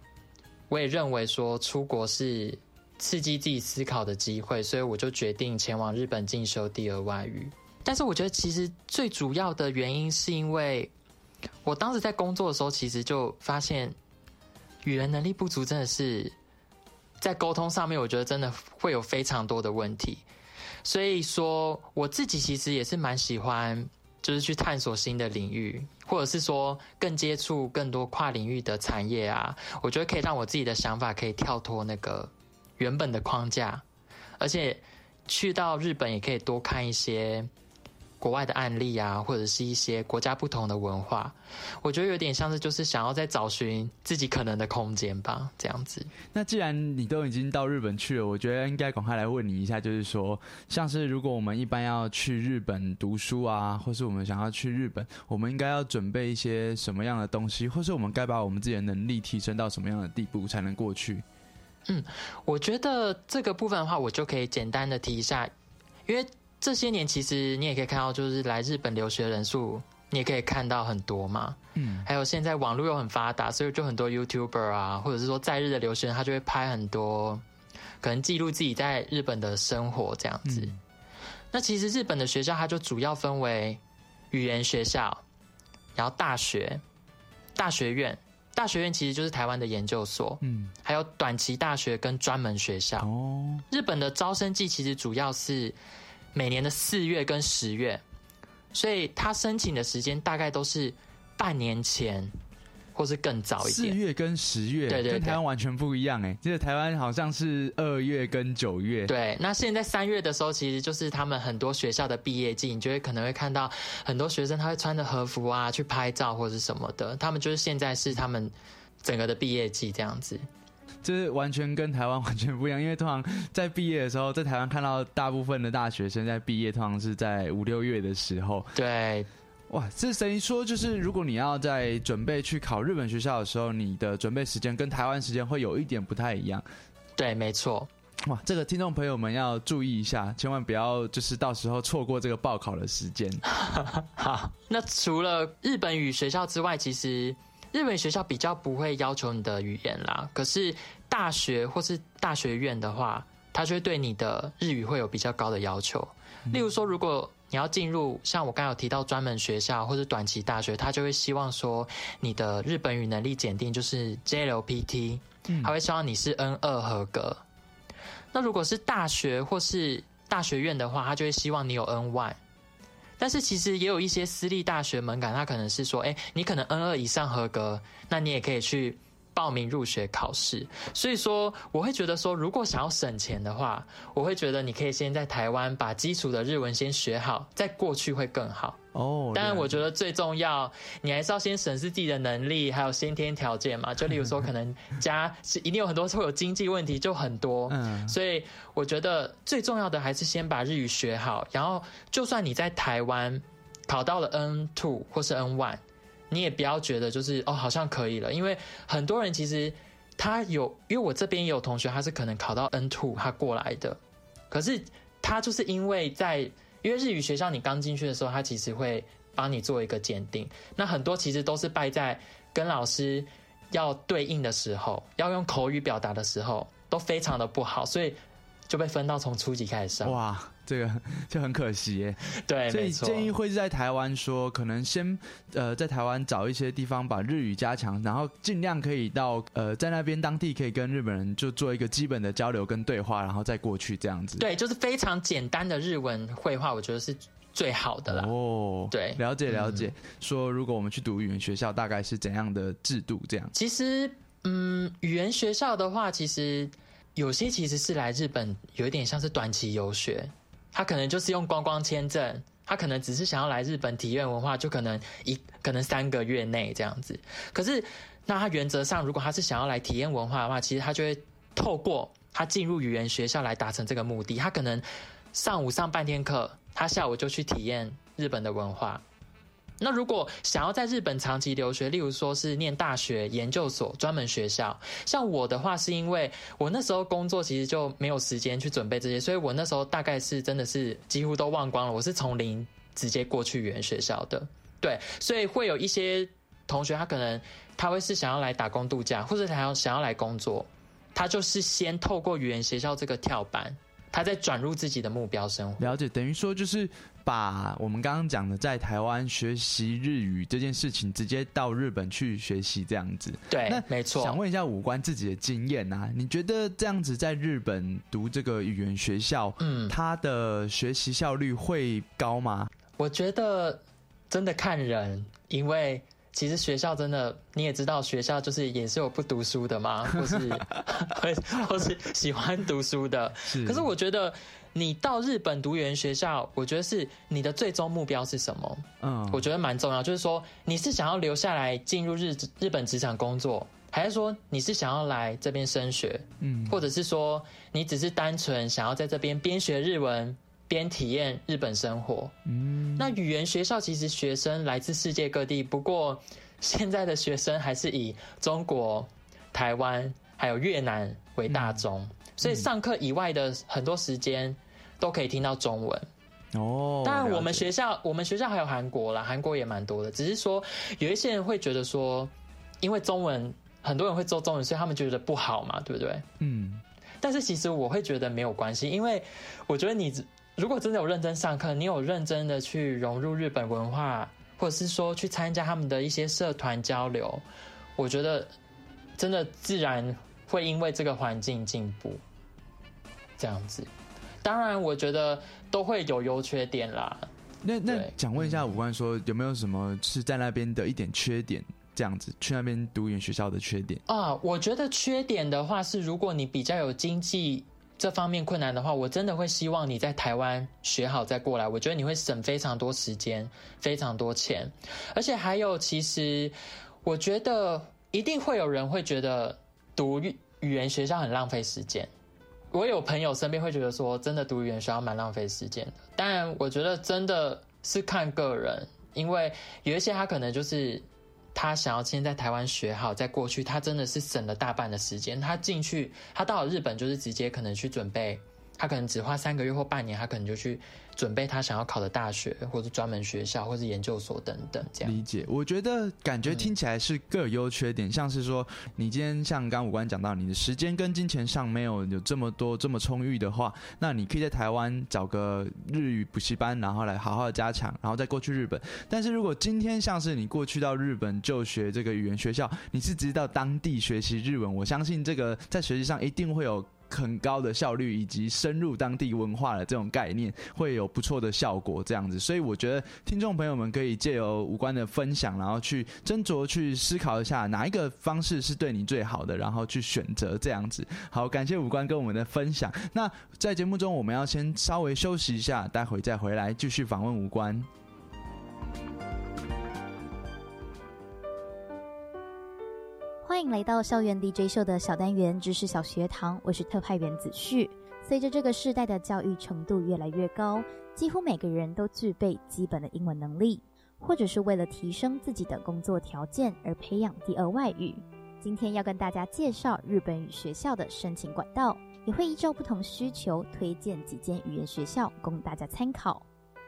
我也认为说出国是刺激自己思考的机会，所以我就决定前往日本进修第二外语。但是我觉得其实最主要的原因是因为我当时在工作的时候，其实就发现语言能力不足真的是在沟通上面，我觉得真的会有非常多的问题。所以说我自己其实也是蛮喜欢。就是去探索新的领域，或者是说更接触更多跨领域的产业啊，我觉得可以让我自己的想法可以跳脱那个原本的框架，而且去到日本也可以多看一些。国外的案例啊，或者是一些国家不同的文化，我觉得有点像是就是想要在找寻自己可能的空间吧，这样子。那既然你都已经到日本去了，我觉得应该赶快来问你一下，就是说，像是如果我们一般要去日本读书啊，或是我们想要去日本，我们应该要准备一些什么样的东西，或是我们该把我们自己的能力提升到什么样的地步才能过去？嗯，我觉得这个部分的话，我就可以简单的提一下，因为。这些年其实你也可以看到，就是来日本留学人数，你也可以看到很多嘛。嗯，还有现在网络又很发达，所以就很多 YouTuber 啊，或者是说在日的留学生，他就会拍很多，可能记录自己在日本的生活这样子。那其实日本的学校，它就主要分为语言学校，然后大学、大学院、大学院其实就是台湾的研究所，嗯，还有短期大学跟专门学校。哦，日本的招生季其实主要是。每年的四月跟十月，所以他申请的时间大概都是半年前，或是更早一点。四月跟十月，对对，跟台湾完全不一样哎。记得台湾好像是二月跟九月。对，那现在三月的时候，其实就是他们很多学校的毕业季，你就会可能会看到很多学生他会穿着和服啊去拍照或者什么的。他们就是现在是他们整个的毕业季这样子。就是完全跟台湾完全不一样，因为通常在毕业的时候，在台湾看到大部分的大学生在毕业，通常是在五六月的时候。对，哇，这等于说就是如果你要在准备去考日本学校的时候，你的准备时间跟台湾时间会有一点不太一样。对，没错。哇，这个听众朋友们要注意一下，千万不要就是到时候错过这个报考的时间。好，那除了日本语学校之外，其实。日本学校比较不会要求你的语言啦，可是大学或是大学院的话，它就会对你的日语会有比较高的要求。例如说，如果你要进入像我刚有提到专门学校或是短期大学，他就会希望说你的日本语能力检定就是 JLPT，他会希望你是 N 二合格。那如果是大学或是大学院的话，他就会希望你有 N one。但是其实也有一些私立大学门槛，它可能是说，哎，你可能 N 二以上合格，那你也可以去报名入学考试。所以说，我会觉得说，如果想要省钱的话，我会觉得你可以先在台湾把基础的日文先学好，再过去会更好。哦，当然，我觉得最重要，你还是要先审视自己的能力，还有先天条件嘛。就例如说，可能家是一定有很多会有经济问题，就很多。嗯，所以我觉得最重要的还是先把日语学好，然后就算你在台湾考到了 N two 或是 N one，你也不要觉得就是哦好像可以了，因为很多人其实他有，因为我这边也有同学，他是可能考到 N two 他过来的，可是他就是因为在。因为日语学校，你刚进去的时候，他其实会帮你做一个鉴定。那很多其实都是败在跟老师要对应的时候，要用口语表达的时候，都非常的不好，所以就被分到从初级开始上。哇！这个就很可惜耶。对，所以建议会是在台湾说，可能先呃在台湾找一些地方把日语加强，然后尽量可以到呃在那边当地可以跟日本人就做一个基本的交流跟对话，然后再过去这样子。对，就是非常简单的日文绘画，我觉得是最好的啦。哦，对，了解了解。说如果我们去读语言学校，大概是怎样的制度？这样。其实，嗯，语言学校的话，其实有些其实是来日本有一点像是短期游学。他可能就是用观光签证，他可能只是想要来日本体验文化，就可能一可能三个月内这样子。可是，那他原则上，如果他是想要来体验文化的话，其实他就会透过他进入语言学校来达成这个目的。他可能上午上半天课，他下午就去体验日本的文化。那如果想要在日本长期留学，例如说是念大学、研究所、专门学校，像我的话，是因为我那时候工作其实就没有时间去准备这些，所以我那时候大概是真的是几乎都忘光了。我是从零直接过去语言学校的，对，所以会有一些同学他可能他会是想要来打工度假，或者他要想要来工作，他就是先透过语言学校这个跳板。他在转入自己的目标生活，了解等于说就是把我们刚刚讲的在台湾学习日语这件事情，直接到日本去学习这样子。对，没错。想问一下五官自己的经验啊，你觉得这样子在日本读这个语言学校，嗯，他的学习效率会高吗？我觉得真的看人，因为其实学校真的你也知道，学校就是也是有不读书的嘛，或是 会或是喜欢读书的。可是我觉得你到日本读语言学校，我觉得是你的最终目标是什么？嗯，我觉得蛮重要，就是说你是想要留下来进入日日本职场工作，还是说你是想要来这边升学？嗯，或者是说你只是单纯想要在这边边学日文？边体验日本生活，嗯，那语言学校其实学生来自世界各地，不过现在的学生还是以中国、台湾还有越南为大宗，所以上课以外的很多时间都可以听到中文。哦，当然我们学校我们学校还有韩国啦，韩国也蛮多的，只是说有一些人会觉得说，因为中文很多人会做中文，所以他们觉得不好嘛，对不对？嗯，但是其实我会觉得没有关系，因为我觉得你。如果真的有认真上课，你有认真的去融入日本文化，或者是说去参加他们的一些社团交流，我觉得真的自然会因为这个环境进步。这样子，当然我觉得都会有优缺点啦。那那想问一下五官，说有没有什么是在那边的一点缺点？这样子去那边读语言学校的缺点啊？我觉得缺点的话是，如果你比较有经济。这方面困难的话，我真的会希望你在台湾学好再过来。我觉得你会省非常多时间、非常多钱，而且还有，其实我觉得一定会有人会觉得读语言学校很浪费时间。我有朋友身边会觉得说，真的读语言学校蛮浪费时间的。但我觉得真的是看个人，因为有一些他可能就是。他想要先在台湾学好，再过去他真的是省了大半的时间。他进去，他到了日本就是直接可能去准备，他可能只花三个月或半年，他可能就去。准备他想要考的大学，或者专门学校，或者研究所等等，这样理解。我觉得感觉听起来是各有优缺点，像是说，你今天像刚五官讲到，你的时间跟金钱上没有有这么多这么充裕的话，那你可以在台湾找个日语补习班，然后来好好的加强，然后再过去日本。但是如果今天像是你过去到日本就学这个语言学校，你是直接到当地学习日文，我相信这个在学习上一定会有。很高的效率以及深入当地文化的这种概念，会有不错的效果。这样子，所以我觉得听众朋友们可以借由五官的分享，然后去斟酌、去思考一下哪一个方式是对你最好的，然后去选择这样子。好，感谢五官跟我们的分享。那在节目中，我们要先稍微休息一下，待会再回来继续访问五官。欢迎来到校园 DJ 秀的小单元知识小学堂，我是特派员子旭。随着这个世代的教育程度越来越高，几乎每个人都具备基本的英文能力，或者是为了提升自己的工作条件而培养第二外语。今天要跟大家介绍日本语学校的申请管道，也会依照不同需求推荐几间语言学校供大家参考。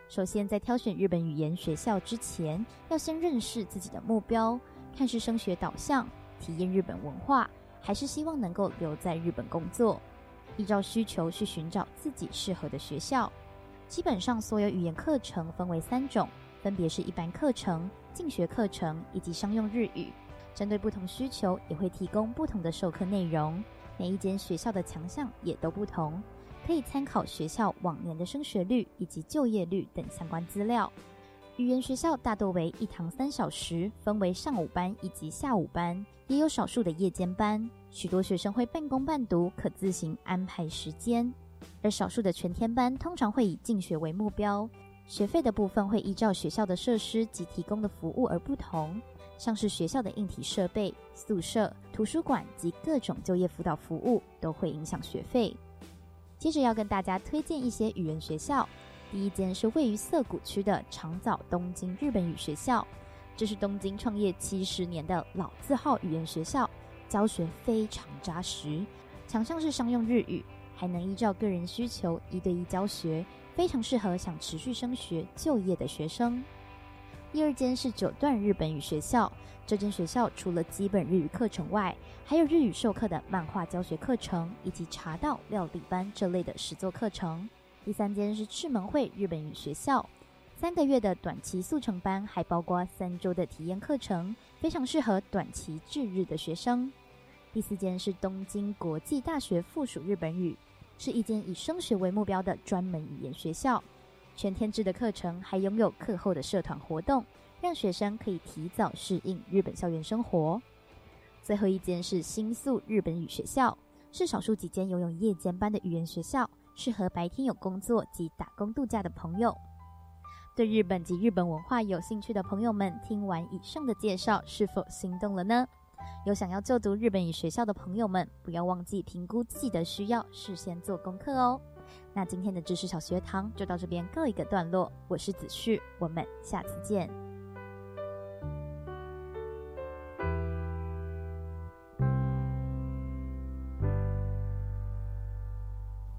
首先，在挑选日本语言学校之前，要先认识自己的目标，看是升学导向。体验日本文化，还是希望能够留在日本工作？依照需求去寻找自己适合的学校。基本上，所有语言课程分为三种，分别是一般课程、进学课程以及商用日语。针对不同需求，也会提供不同的授课内容。每一间学校的强项也都不同，可以参考学校往年的升学率以及就业率等相关资料。语言学校大多为一堂三小时，分为上午班以及下午班，也有少数的夜间班。许多学生会半工半读，可自行安排时间。而少数的全天班通常会以进学为目标。学费的部分会依照学校的设施及提供的服务而不同，像是学校的硬体设备、宿舍、图书馆及各种就业辅导服务都会影响学费。接着要跟大家推荐一些语言学校。第一间是位于涩谷区的长早东京日本语学校，这是东京创业七十年的老字号语言学校，教学非常扎实，强项是商用日语，还能依照个人需求一对一教学，非常适合想持续升学就业的学生。第二间是九段日本语学校，这间学校除了基本日语课程外，还有日语授课的漫画教学课程，以及茶道料理班这类的实作课程。第三间是赤门会日本语学校，三个月的短期速成班，还包括三周的体验课程，非常适合短期至日的学生。第四间是东京国际大学附属日本语，是一间以升学为目标的专门语言学校。全天制的课程还拥有课后的社团活动，让学生可以提早适应日本校园生活。最后一间是新宿日本语学校，是少数几间拥有夜间班的语言学校，适合白天有工作及打工度假的朋友。对日本及日本文化有兴趣的朋友们，听完以上的介绍，是否心动了呢？有想要就读日本语学校的朋友们，不要忘记评估自己的需要，事先做功课哦。那今天的知识小学堂就到这边告一个段落，我是子旭，我们下次见。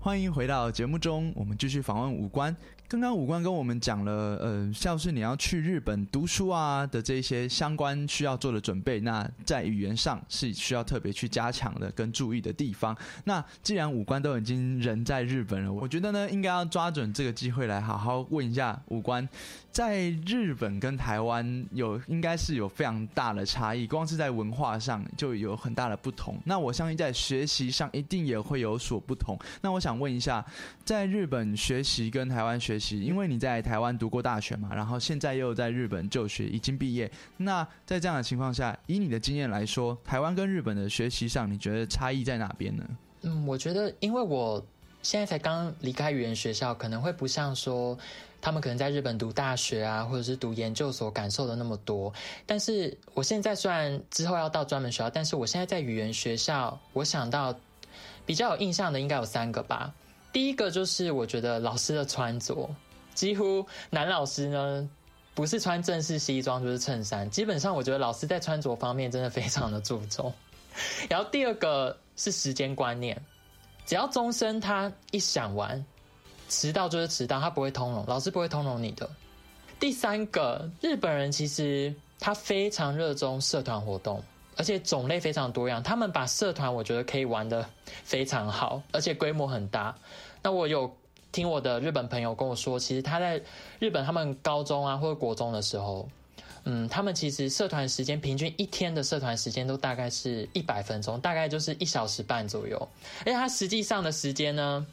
欢迎回到节目中，我们继续访问五官。刚刚五官跟我们讲了，呃，像是你要去日本读书啊的这些相关需要做的准备，那在语言上是需要特别去加强的跟注意的地方。那既然五官都已经人在日本了，我觉得呢，应该要抓准这个机会来好好问一下五官，在日本跟台湾有应该是有非常大的差异，光是在文化上就有很大的不同。那我相信在学习上一定也会有所不同。那我想想问一下，在日本学习跟台湾学习，因为你在台湾读过大学嘛，然后现在又在日本就学，已经毕业。那在这样的情况下，以你的经验来说，台湾跟日本的学习上，你觉得差异在哪边呢？嗯，我觉得，因为我现在才刚离开语言学校，可能会不像说他们可能在日本读大学啊，或者是读研究所感受的那么多。但是我现在虽然之后要到专门学校，但是我现在在语言学校，我想到比较有印象的应该有三个吧。第一个就是我觉得老师的穿着，几乎男老师呢不是穿正式西装就是衬衫，基本上我觉得老师在穿着方面真的非常的注重。然后第二个是时间观念，只要钟声他一响完，迟到就是迟到，他不会通融，老师不会通融你的。第三个，日本人其实他非常热衷社团活动。而且种类非常多样，他们把社团我觉得可以玩的非常好，而且规模很大。那我有听我的日本朋友跟我说，其实他在日本他们高中啊或者国中的时候，嗯，他们其实社团时间平均一天的社团时间都大概是一百分钟，大概就是一小时半左右。而且他实际上的时间呢，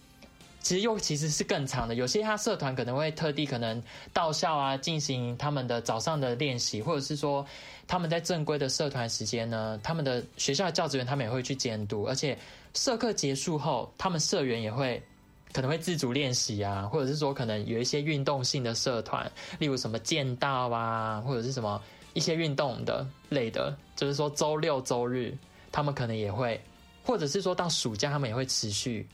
其实又其实是更长的。有些他社团可能会特地可能到校啊进行他们的早上的练习，或者是说。他们在正规的社团时间呢，他们的学校的教职员他们也会去监督，而且社课结束后，他们社员也会可能会自主练习啊，或者是说可能有一些运动性的社团，例如什么剑道啊，或者是什么一些运动的类的，就是说周六周日他们可能也会，或者是说到暑假他们也会持续。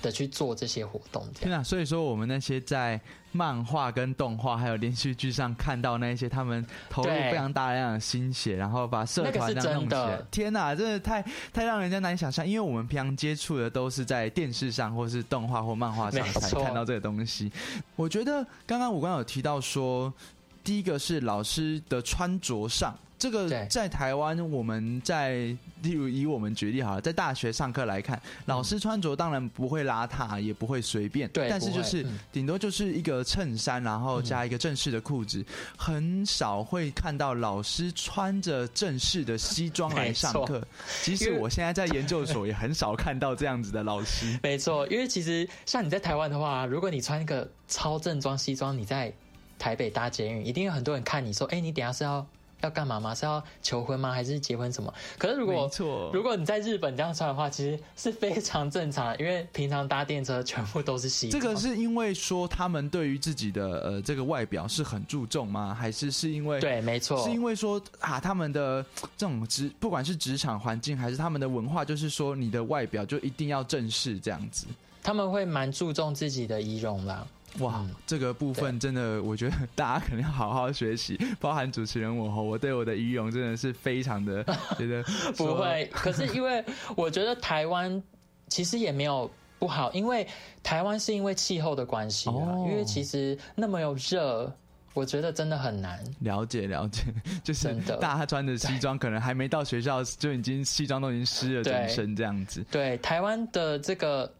的去做这些活动，天啊！所以说，我们那些在漫画、跟动画还有连续剧上看到那些他们投入非常大量的心血，然后把社团这样弄起来，天哪，真的太太让人家难以想象。因为我们平常接触的都是在电视上，或是动画或漫画上才看到这个东西。我觉得刚刚五官有提到说，第一个是老师的穿着上。这个在台湾，我们在例如以我们举例好了，在大学上课来看，老师穿着当然不会邋遢，也不会随便，对，但是就是顶多就是一个衬衫，然后加一个正式的裤子，很少会看到老师穿着正式的西装来上课。即使我现在在研究所，也很少看到这样子的老师。没错，因为其实像你在台湾的话，如果你穿一个超正装西装，你在台北搭捷运，一定有很多人看你说：“哎，你等下是要。”要干嘛吗？是要求婚吗？还是结婚什么？可是如果如果你在日本这样穿的话，其实是非常正常的，因为平常搭电车全部都是西装。这个是因为说他们对于自己的呃这个外表是很注重吗？还是是因为对，没错，是因为说啊他们的这种职不管是职场环境还是他们的文化，就是说你的外表就一定要正式这样子。他们会蛮注重自己的仪容啦。哇，这个部分真的，我觉得大家肯定要好好学习，包含主持人我哈，我对我的仪容真的是非常的 觉得不会。可是因为我觉得台湾其实也没有不好，因为台湾是因为气候的关系啊，因为其实那么有热，我觉得真的很难。了解了解，就是大家穿着西装，可能还没到学校就已经西装都已经湿了整身这样子。对，台湾的这个。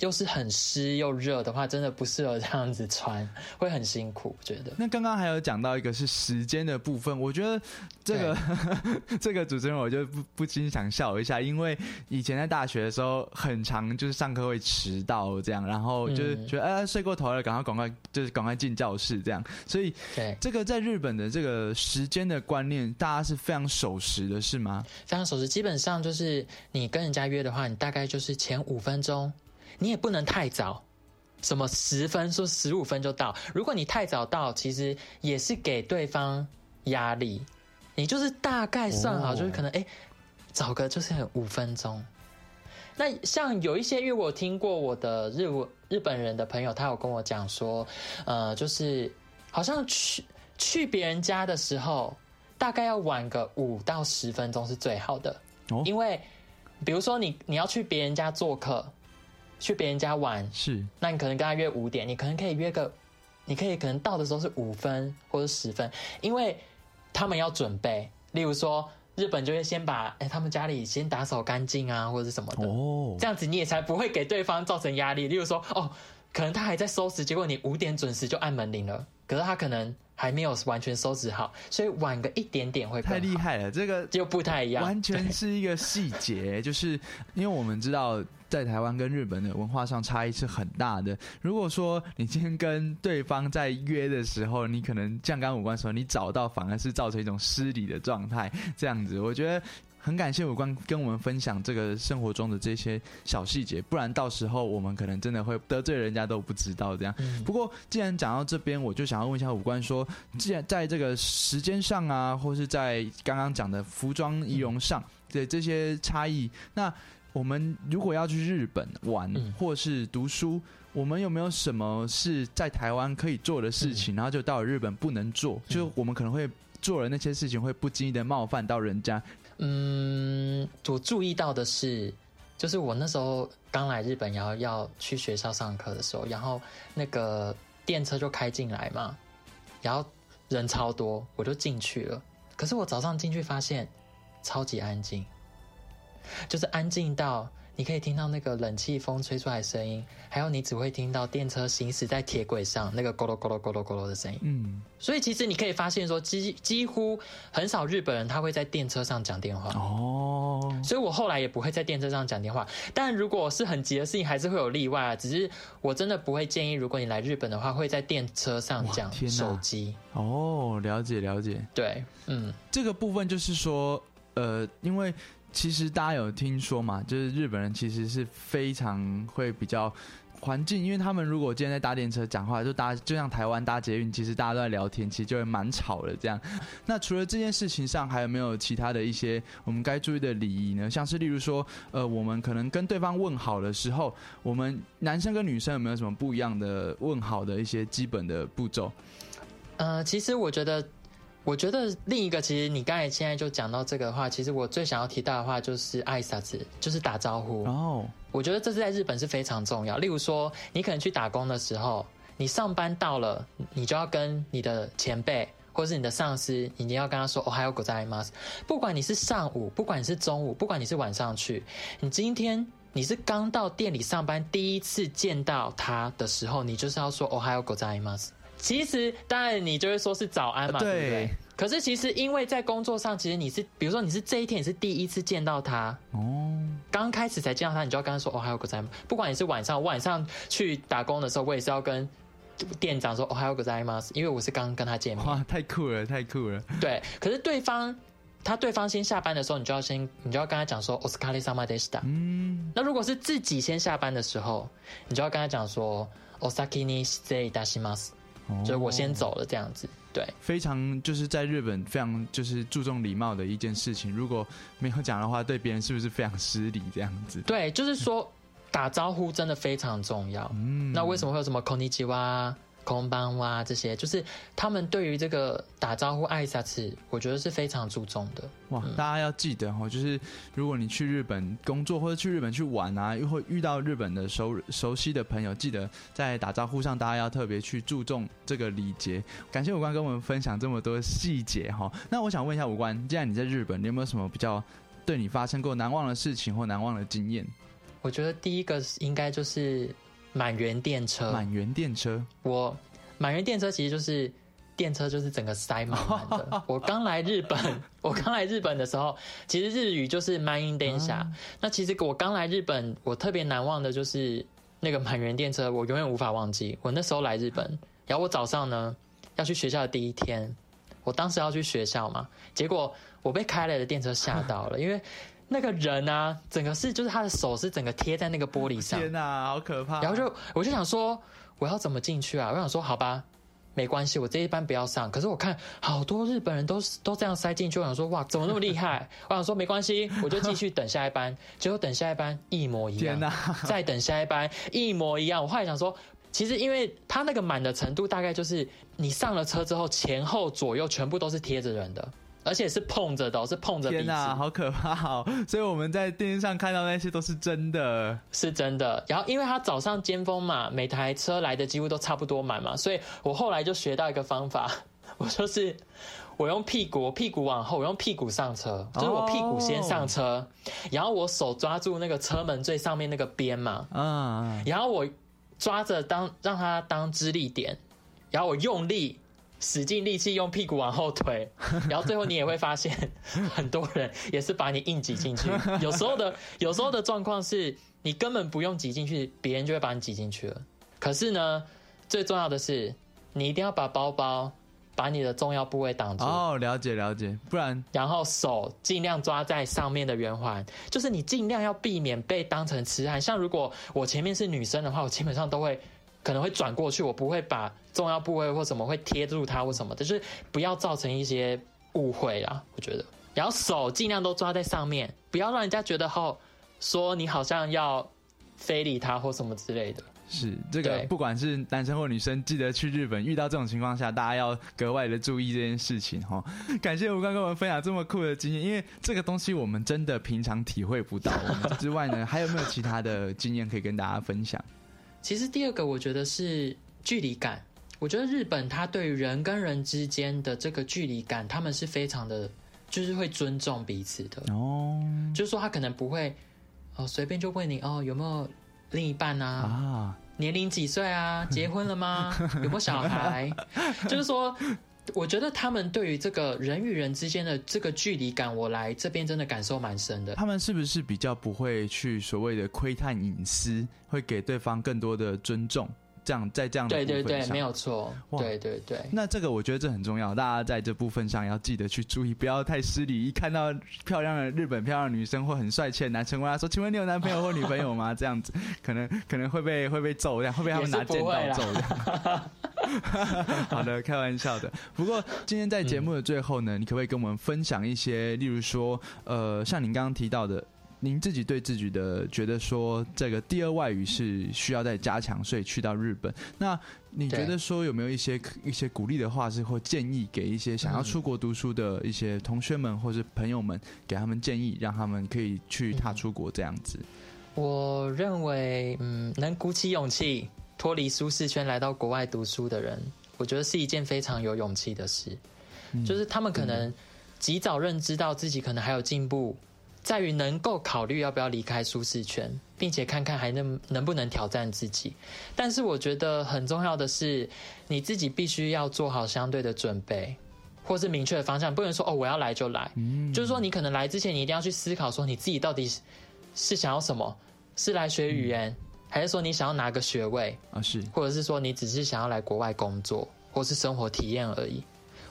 又是很湿又热的话，真的不适合这样子穿，会很辛苦。我觉得。那刚刚还有讲到一个是时间的部分，我觉得这个 这个主持人我就不不禁想笑一下，因为以前在大学的时候，很长就是上课会迟到这样，然后就是觉得哎睡过头了，赶快赶快就是赶快进教室这样，所以对这个在日本的这个时间的观念，大家是非常守时的，是吗？非常守时，基本上就是你跟人家约的话，你大概就是前五分钟。你也不能太早，什么十分说十五分就到。如果你太早到，其实也是给对方压力。你就是大概算好，就是可能哎，早个就是五分钟。那像有一些，因为我听过我的日日本人的朋友，他有跟我讲说，呃，就是好像去去别人家的时候，大概要晚个五到十分钟是最好的。哦，因为比如说你你要去别人家做客。去别人家玩是，那你可能跟他约五点，你可能可以约个，你可以可能到的时候是五分或者十分，因为他们要准备，例如说日本就会先把哎他们家里先打扫干净啊或者什么的，哦，这样子你也才不会给对方造成压力。例如说哦，可能他还在收拾，结果你五点准时就按门铃了，可是他可能还没有完全收拾好，所以晚个一点点会太厉害了，这个就不太一样，完全是一个细节，就是因为我们知道。在台湾跟日本的文化上差异是很大的。如果说你今天跟对方在约的时候，你可能像刚刚五官的时候，你找到反而是造成一种失礼的状态，这样子，我觉得很感谢五官跟我们分享这个生活中的这些小细节，不然到时候我们可能真的会得罪人家都不知道这样。不过既然讲到这边，我就想要问一下五官说，既然在这个时间上啊，或是在刚刚讲的服装仪容上的这些差异，那。我们如果要去日本玩或是读书，我们有没有什么是在台湾可以做的事情，然后就到了日本不能做？就我们可能会做了那些事情，会不经意的冒犯到人家。嗯，我注意到的是，就是我那时候刚来日本，然后要去学校上课的时候，然后那个电车就开进来嘛，然后人超多，我就进去了。可是我早上进去发现超级安静。就是安静到你可以听到那个冷气风吹出来的声音，还有你只会听到电车行驶在铁轨上那个咕噜咕噜咕噜咕噜的声音。嗯，所以其实你可以发现说，几几乎很少日本人他会在电车上讲电话。哦，所以我后来也不会在电车上讲电话。但如果是很急的事情，还是会有例外啊。只是我真的不会建议，如果你来日本的话，会在电车上讲手机。哦，了解了解。对，嗯，这个部分就是说，呃，因为。其实大家有听说嘛？就是日本人其实是非常会比较环境，因为他们如果今天在搭电车讲话，就搭就像台湾搭捷运，其实大家都在聊天，其实就会蛮吵的这样。那除了这件事情上，还有没有其他的一些我们该注意的礼仪呢？像是例如说，呃，我们可能跟对方问好的时候，我们男生跟女生有没有什么不一样的问好的一些基本的步骤？呃，其实我觉得。我觉得另一个，其实你刚才现在就讲到这个话，其实我最想要提到的话就是挨啥子，就是打招呼。哦，我觉得这是在日本是非常重要。例如说，你可能去打工的时候，你上班到了，你就要跟你的前辈或者是你的上司，一定要跟他说哦，还有狗在吗？不管你是上午，不管你是中午，不管你是晚上去，你今天你是刚到店里上班，第一次见到他的时候，你就是要说哦，还有狗在吗？其实，当然你就会说是早安嘛，对不对？可是其实，因为在工作上，其实你是，比如说你是这一天你是第一次见到他哦，刚开始才见到他，你就要跟他说哦，还有个在吗？不管你是晚上，晚上去打工的时候，我也是要跟店长说哦，还有个在吗？因为我是刚跟他见面。哇，太酷了，太酷了。对，可是对方他对方先下班的时候，你就要先，你就要跟他讲说 Oscar sama desta。嗯，那如果是自己先下班的时候，你就要跟他讲说 Osaki ni stay dashimas。所以我先走了，这样子，对，非常就是在日本非常就是注重礼貌的一件事情。如果没有讲的话，对别人是不是非常失礼？这样子，对，就是说打招呼真的非常重要。嗯，那为什么会有什么 konnichiwa？空班哇，这些就是他们对于这个打招呼、挨下次，我觉得是非常注重的。哇，大家要记得哈，就是如果你去日本工作或者去日本去玩啊，又会遇到日本的熟熟悉的朋友，记得在打招呼上，大家要特别去注重这个礼节。感谢五官跟我们分享这么多细节哈。那我想问一下五官，既然你在日本，你有没有什么比较对你发生过难忘的事情或难忘的经验？我觉得第一个应该就是满员电车。满员电车，我满员电车其实就是电车，就是整个塞满满的。我刚来日本，我刚来日本的时候，其实日语就是满员电下。那其实我刚来日本，我特别难忘的就是那个满员电车，我永远无法忘记。我那时候来日本，然后我早上呢要去学校的第一天，我当时要去学校嘛，结果我被开来的电车吓到了，因为。那个人啊，整个是就是他的手是整个贴在那个玻璃上，天哪，好可怕！然后就我就想说，我要怎么进去啊？我想说，好吧，没关系，我这一班不要上。可是我看好多日本人都是都这样塞进去，我想说，哇，怎么那么厉害？我想说没关系，我就继续等下一班。结果等下一班一模一样，再等下一班一模一样。我后来想说，其实因为他那个满的程度，大概就是你上了车之后，前后左右全部都是贴着人的。而且是碰着的，是碰着。天哪，好可怕！哦！所以我们在电视上看到那些都是真的，是真的。然后，因为他早上尖峰嘛，每台车来的几乎都差不多满嘛，所以我后来就学到一个方法，我就是我用屁股，我屁股往后，我用屁股上车，就是我屁股先上车，然后我手抓住那个车门最上面那个边嘛，嗯，然后我抓着当让它当支力点，然后我用力。使劲力气用屁股往后推，然后最后你也会发现，很多人也是把你硬挤进去。有时候的有时候的状况是你根本不用挤进去，别人就会把你挤进去了。可是呢，最重要的是你一定要把包包把你的重要部位挡住。哦，了解了解，不然然后手尽量抓在上面的圆环，就是你尽量要避免被当成痴汉。像如果我前面是女生的话，我基本上都会。可能会转过去，我不会把重要部位或什么会贴住它或什么，就是不要造成一些误会啦。我觉得，然后手尽量都抓在上面，不要让人家觉得后说你好像要非礼他或什么之类的。是这个，不管是男生或女生，记得去日本遇到这种情况下，大家要格外的注意这件事情哈。感谢吴刚跟我们分享这么酷的经验，因为这个东西我们真的平常体会不到。之外呢，还有没有其他的经验可以跟大家分享？其实第二个，我觉得是距离感。我觉得日本他对人跟人之间的这个距离感，他们是非常的，就是会尊重彼此的。哦，就是说他可能不会哦随便就问你哦有没有另一半啊？啊，年龄几岁啊？结婚了吗？有没有小孩？就是说。我觉得他们对于这个人与人之间的这个距离感，我来这边真的感受蛮深的。他们是不是比较不会去所谓的窥探隐私，会给对方更多的尊重？这样在这样的对对对，没有错，对对对。那这个我觉得这很重要，大家在这部分上要记得去注意，不要太失礼。一看到漂亮的日本漂亮女生或很帅气的男生，问他说：“请问你有男朋友或女朋友吗？”这样子 可能可能会被会被揍，这样会被他们拿剑刀揍的。好的，开玩笑的。不过今天在节目的最后呢，你可不可以跟我们分享一些，例如说，呃，像您刚刚提到的。您自己对自己的觉得说，这个第二外语是需要再加强，所以去到日本。那你觉得说有没有一些一些鼓励的话，是或建议给一些想要出国读书的一些同学们或是朋友们，给他们建议，让他们可以去踏出国这样子？我认为，嗯，能鼓起勇气脱离舒适圈来到国外读书的人，我觉得是一件非常有勇气的事。就是他们可能及早认知到自己可能还有进步。在于能够考虑要不要离开舒适圈，并且看看还能能不能挑战自己。但是我觉得很重要的是，你自己必须要做好相对的准备，或是明确的方向，不能说哦我要来就来。就是说你可能来之前，你一定要去思考说你自己到底是想要什么，是来学语言，还是说你想要拿个学位啊？是，或者是说你只是想要来国外工作或是生活体验而已。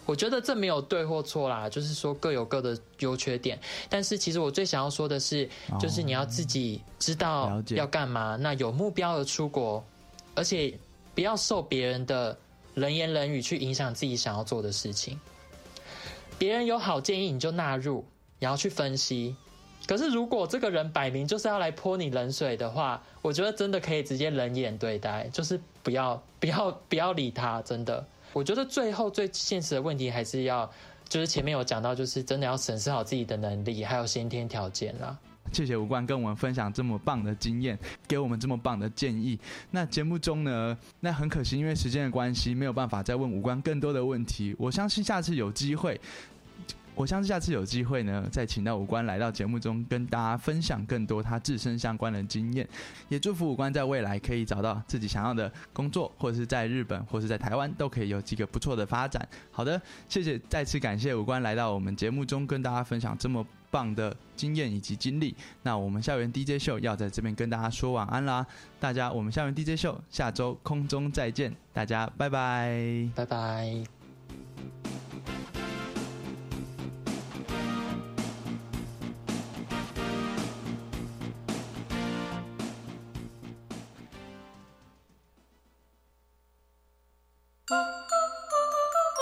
我觉得这没有对或错啦，就是说各有各的优缺点。但是其实我最想要说的是，就是你要自己知道要干嘛，那有目标的出国，而且不要受别人的人言人语去影响自己想要做的事情。别人有好建议你就纳入，然后去分析。可是如果这个人摆明就是要来泼你冷水的话，我觉得真的可以直接冷眼对待，就是不要不要不要理他，真的。我觉得最后最现实的问题还是要，就是前面有讲到，就是真的要审视好自己的能力，还有先天条件啦。谢谢吴冠跟我们分享这么棒的经验，给我们这么棒的建议。那节目中呢，那很可惜，因为时间的关系，没有办法再问吴冠更多的问题。我相信下次有机会。我相信下次有机会呢，再请到五官来到节目中，跟大家分享更多他自身相关的经验。也祝福五官在未来可以找到自己想要的工作，或者是在日本，或是在台湾，都可以有几个不错的发展。好的，谢谢，再次感谢五官来到我们节目中，跟大家分享这么棒的经验以及经历。那我们校园 DJ 秀要在这边跟大家说晚安啦，大家，我们校园 DJ 秀下周空中再见，大家拜拜，拜拜。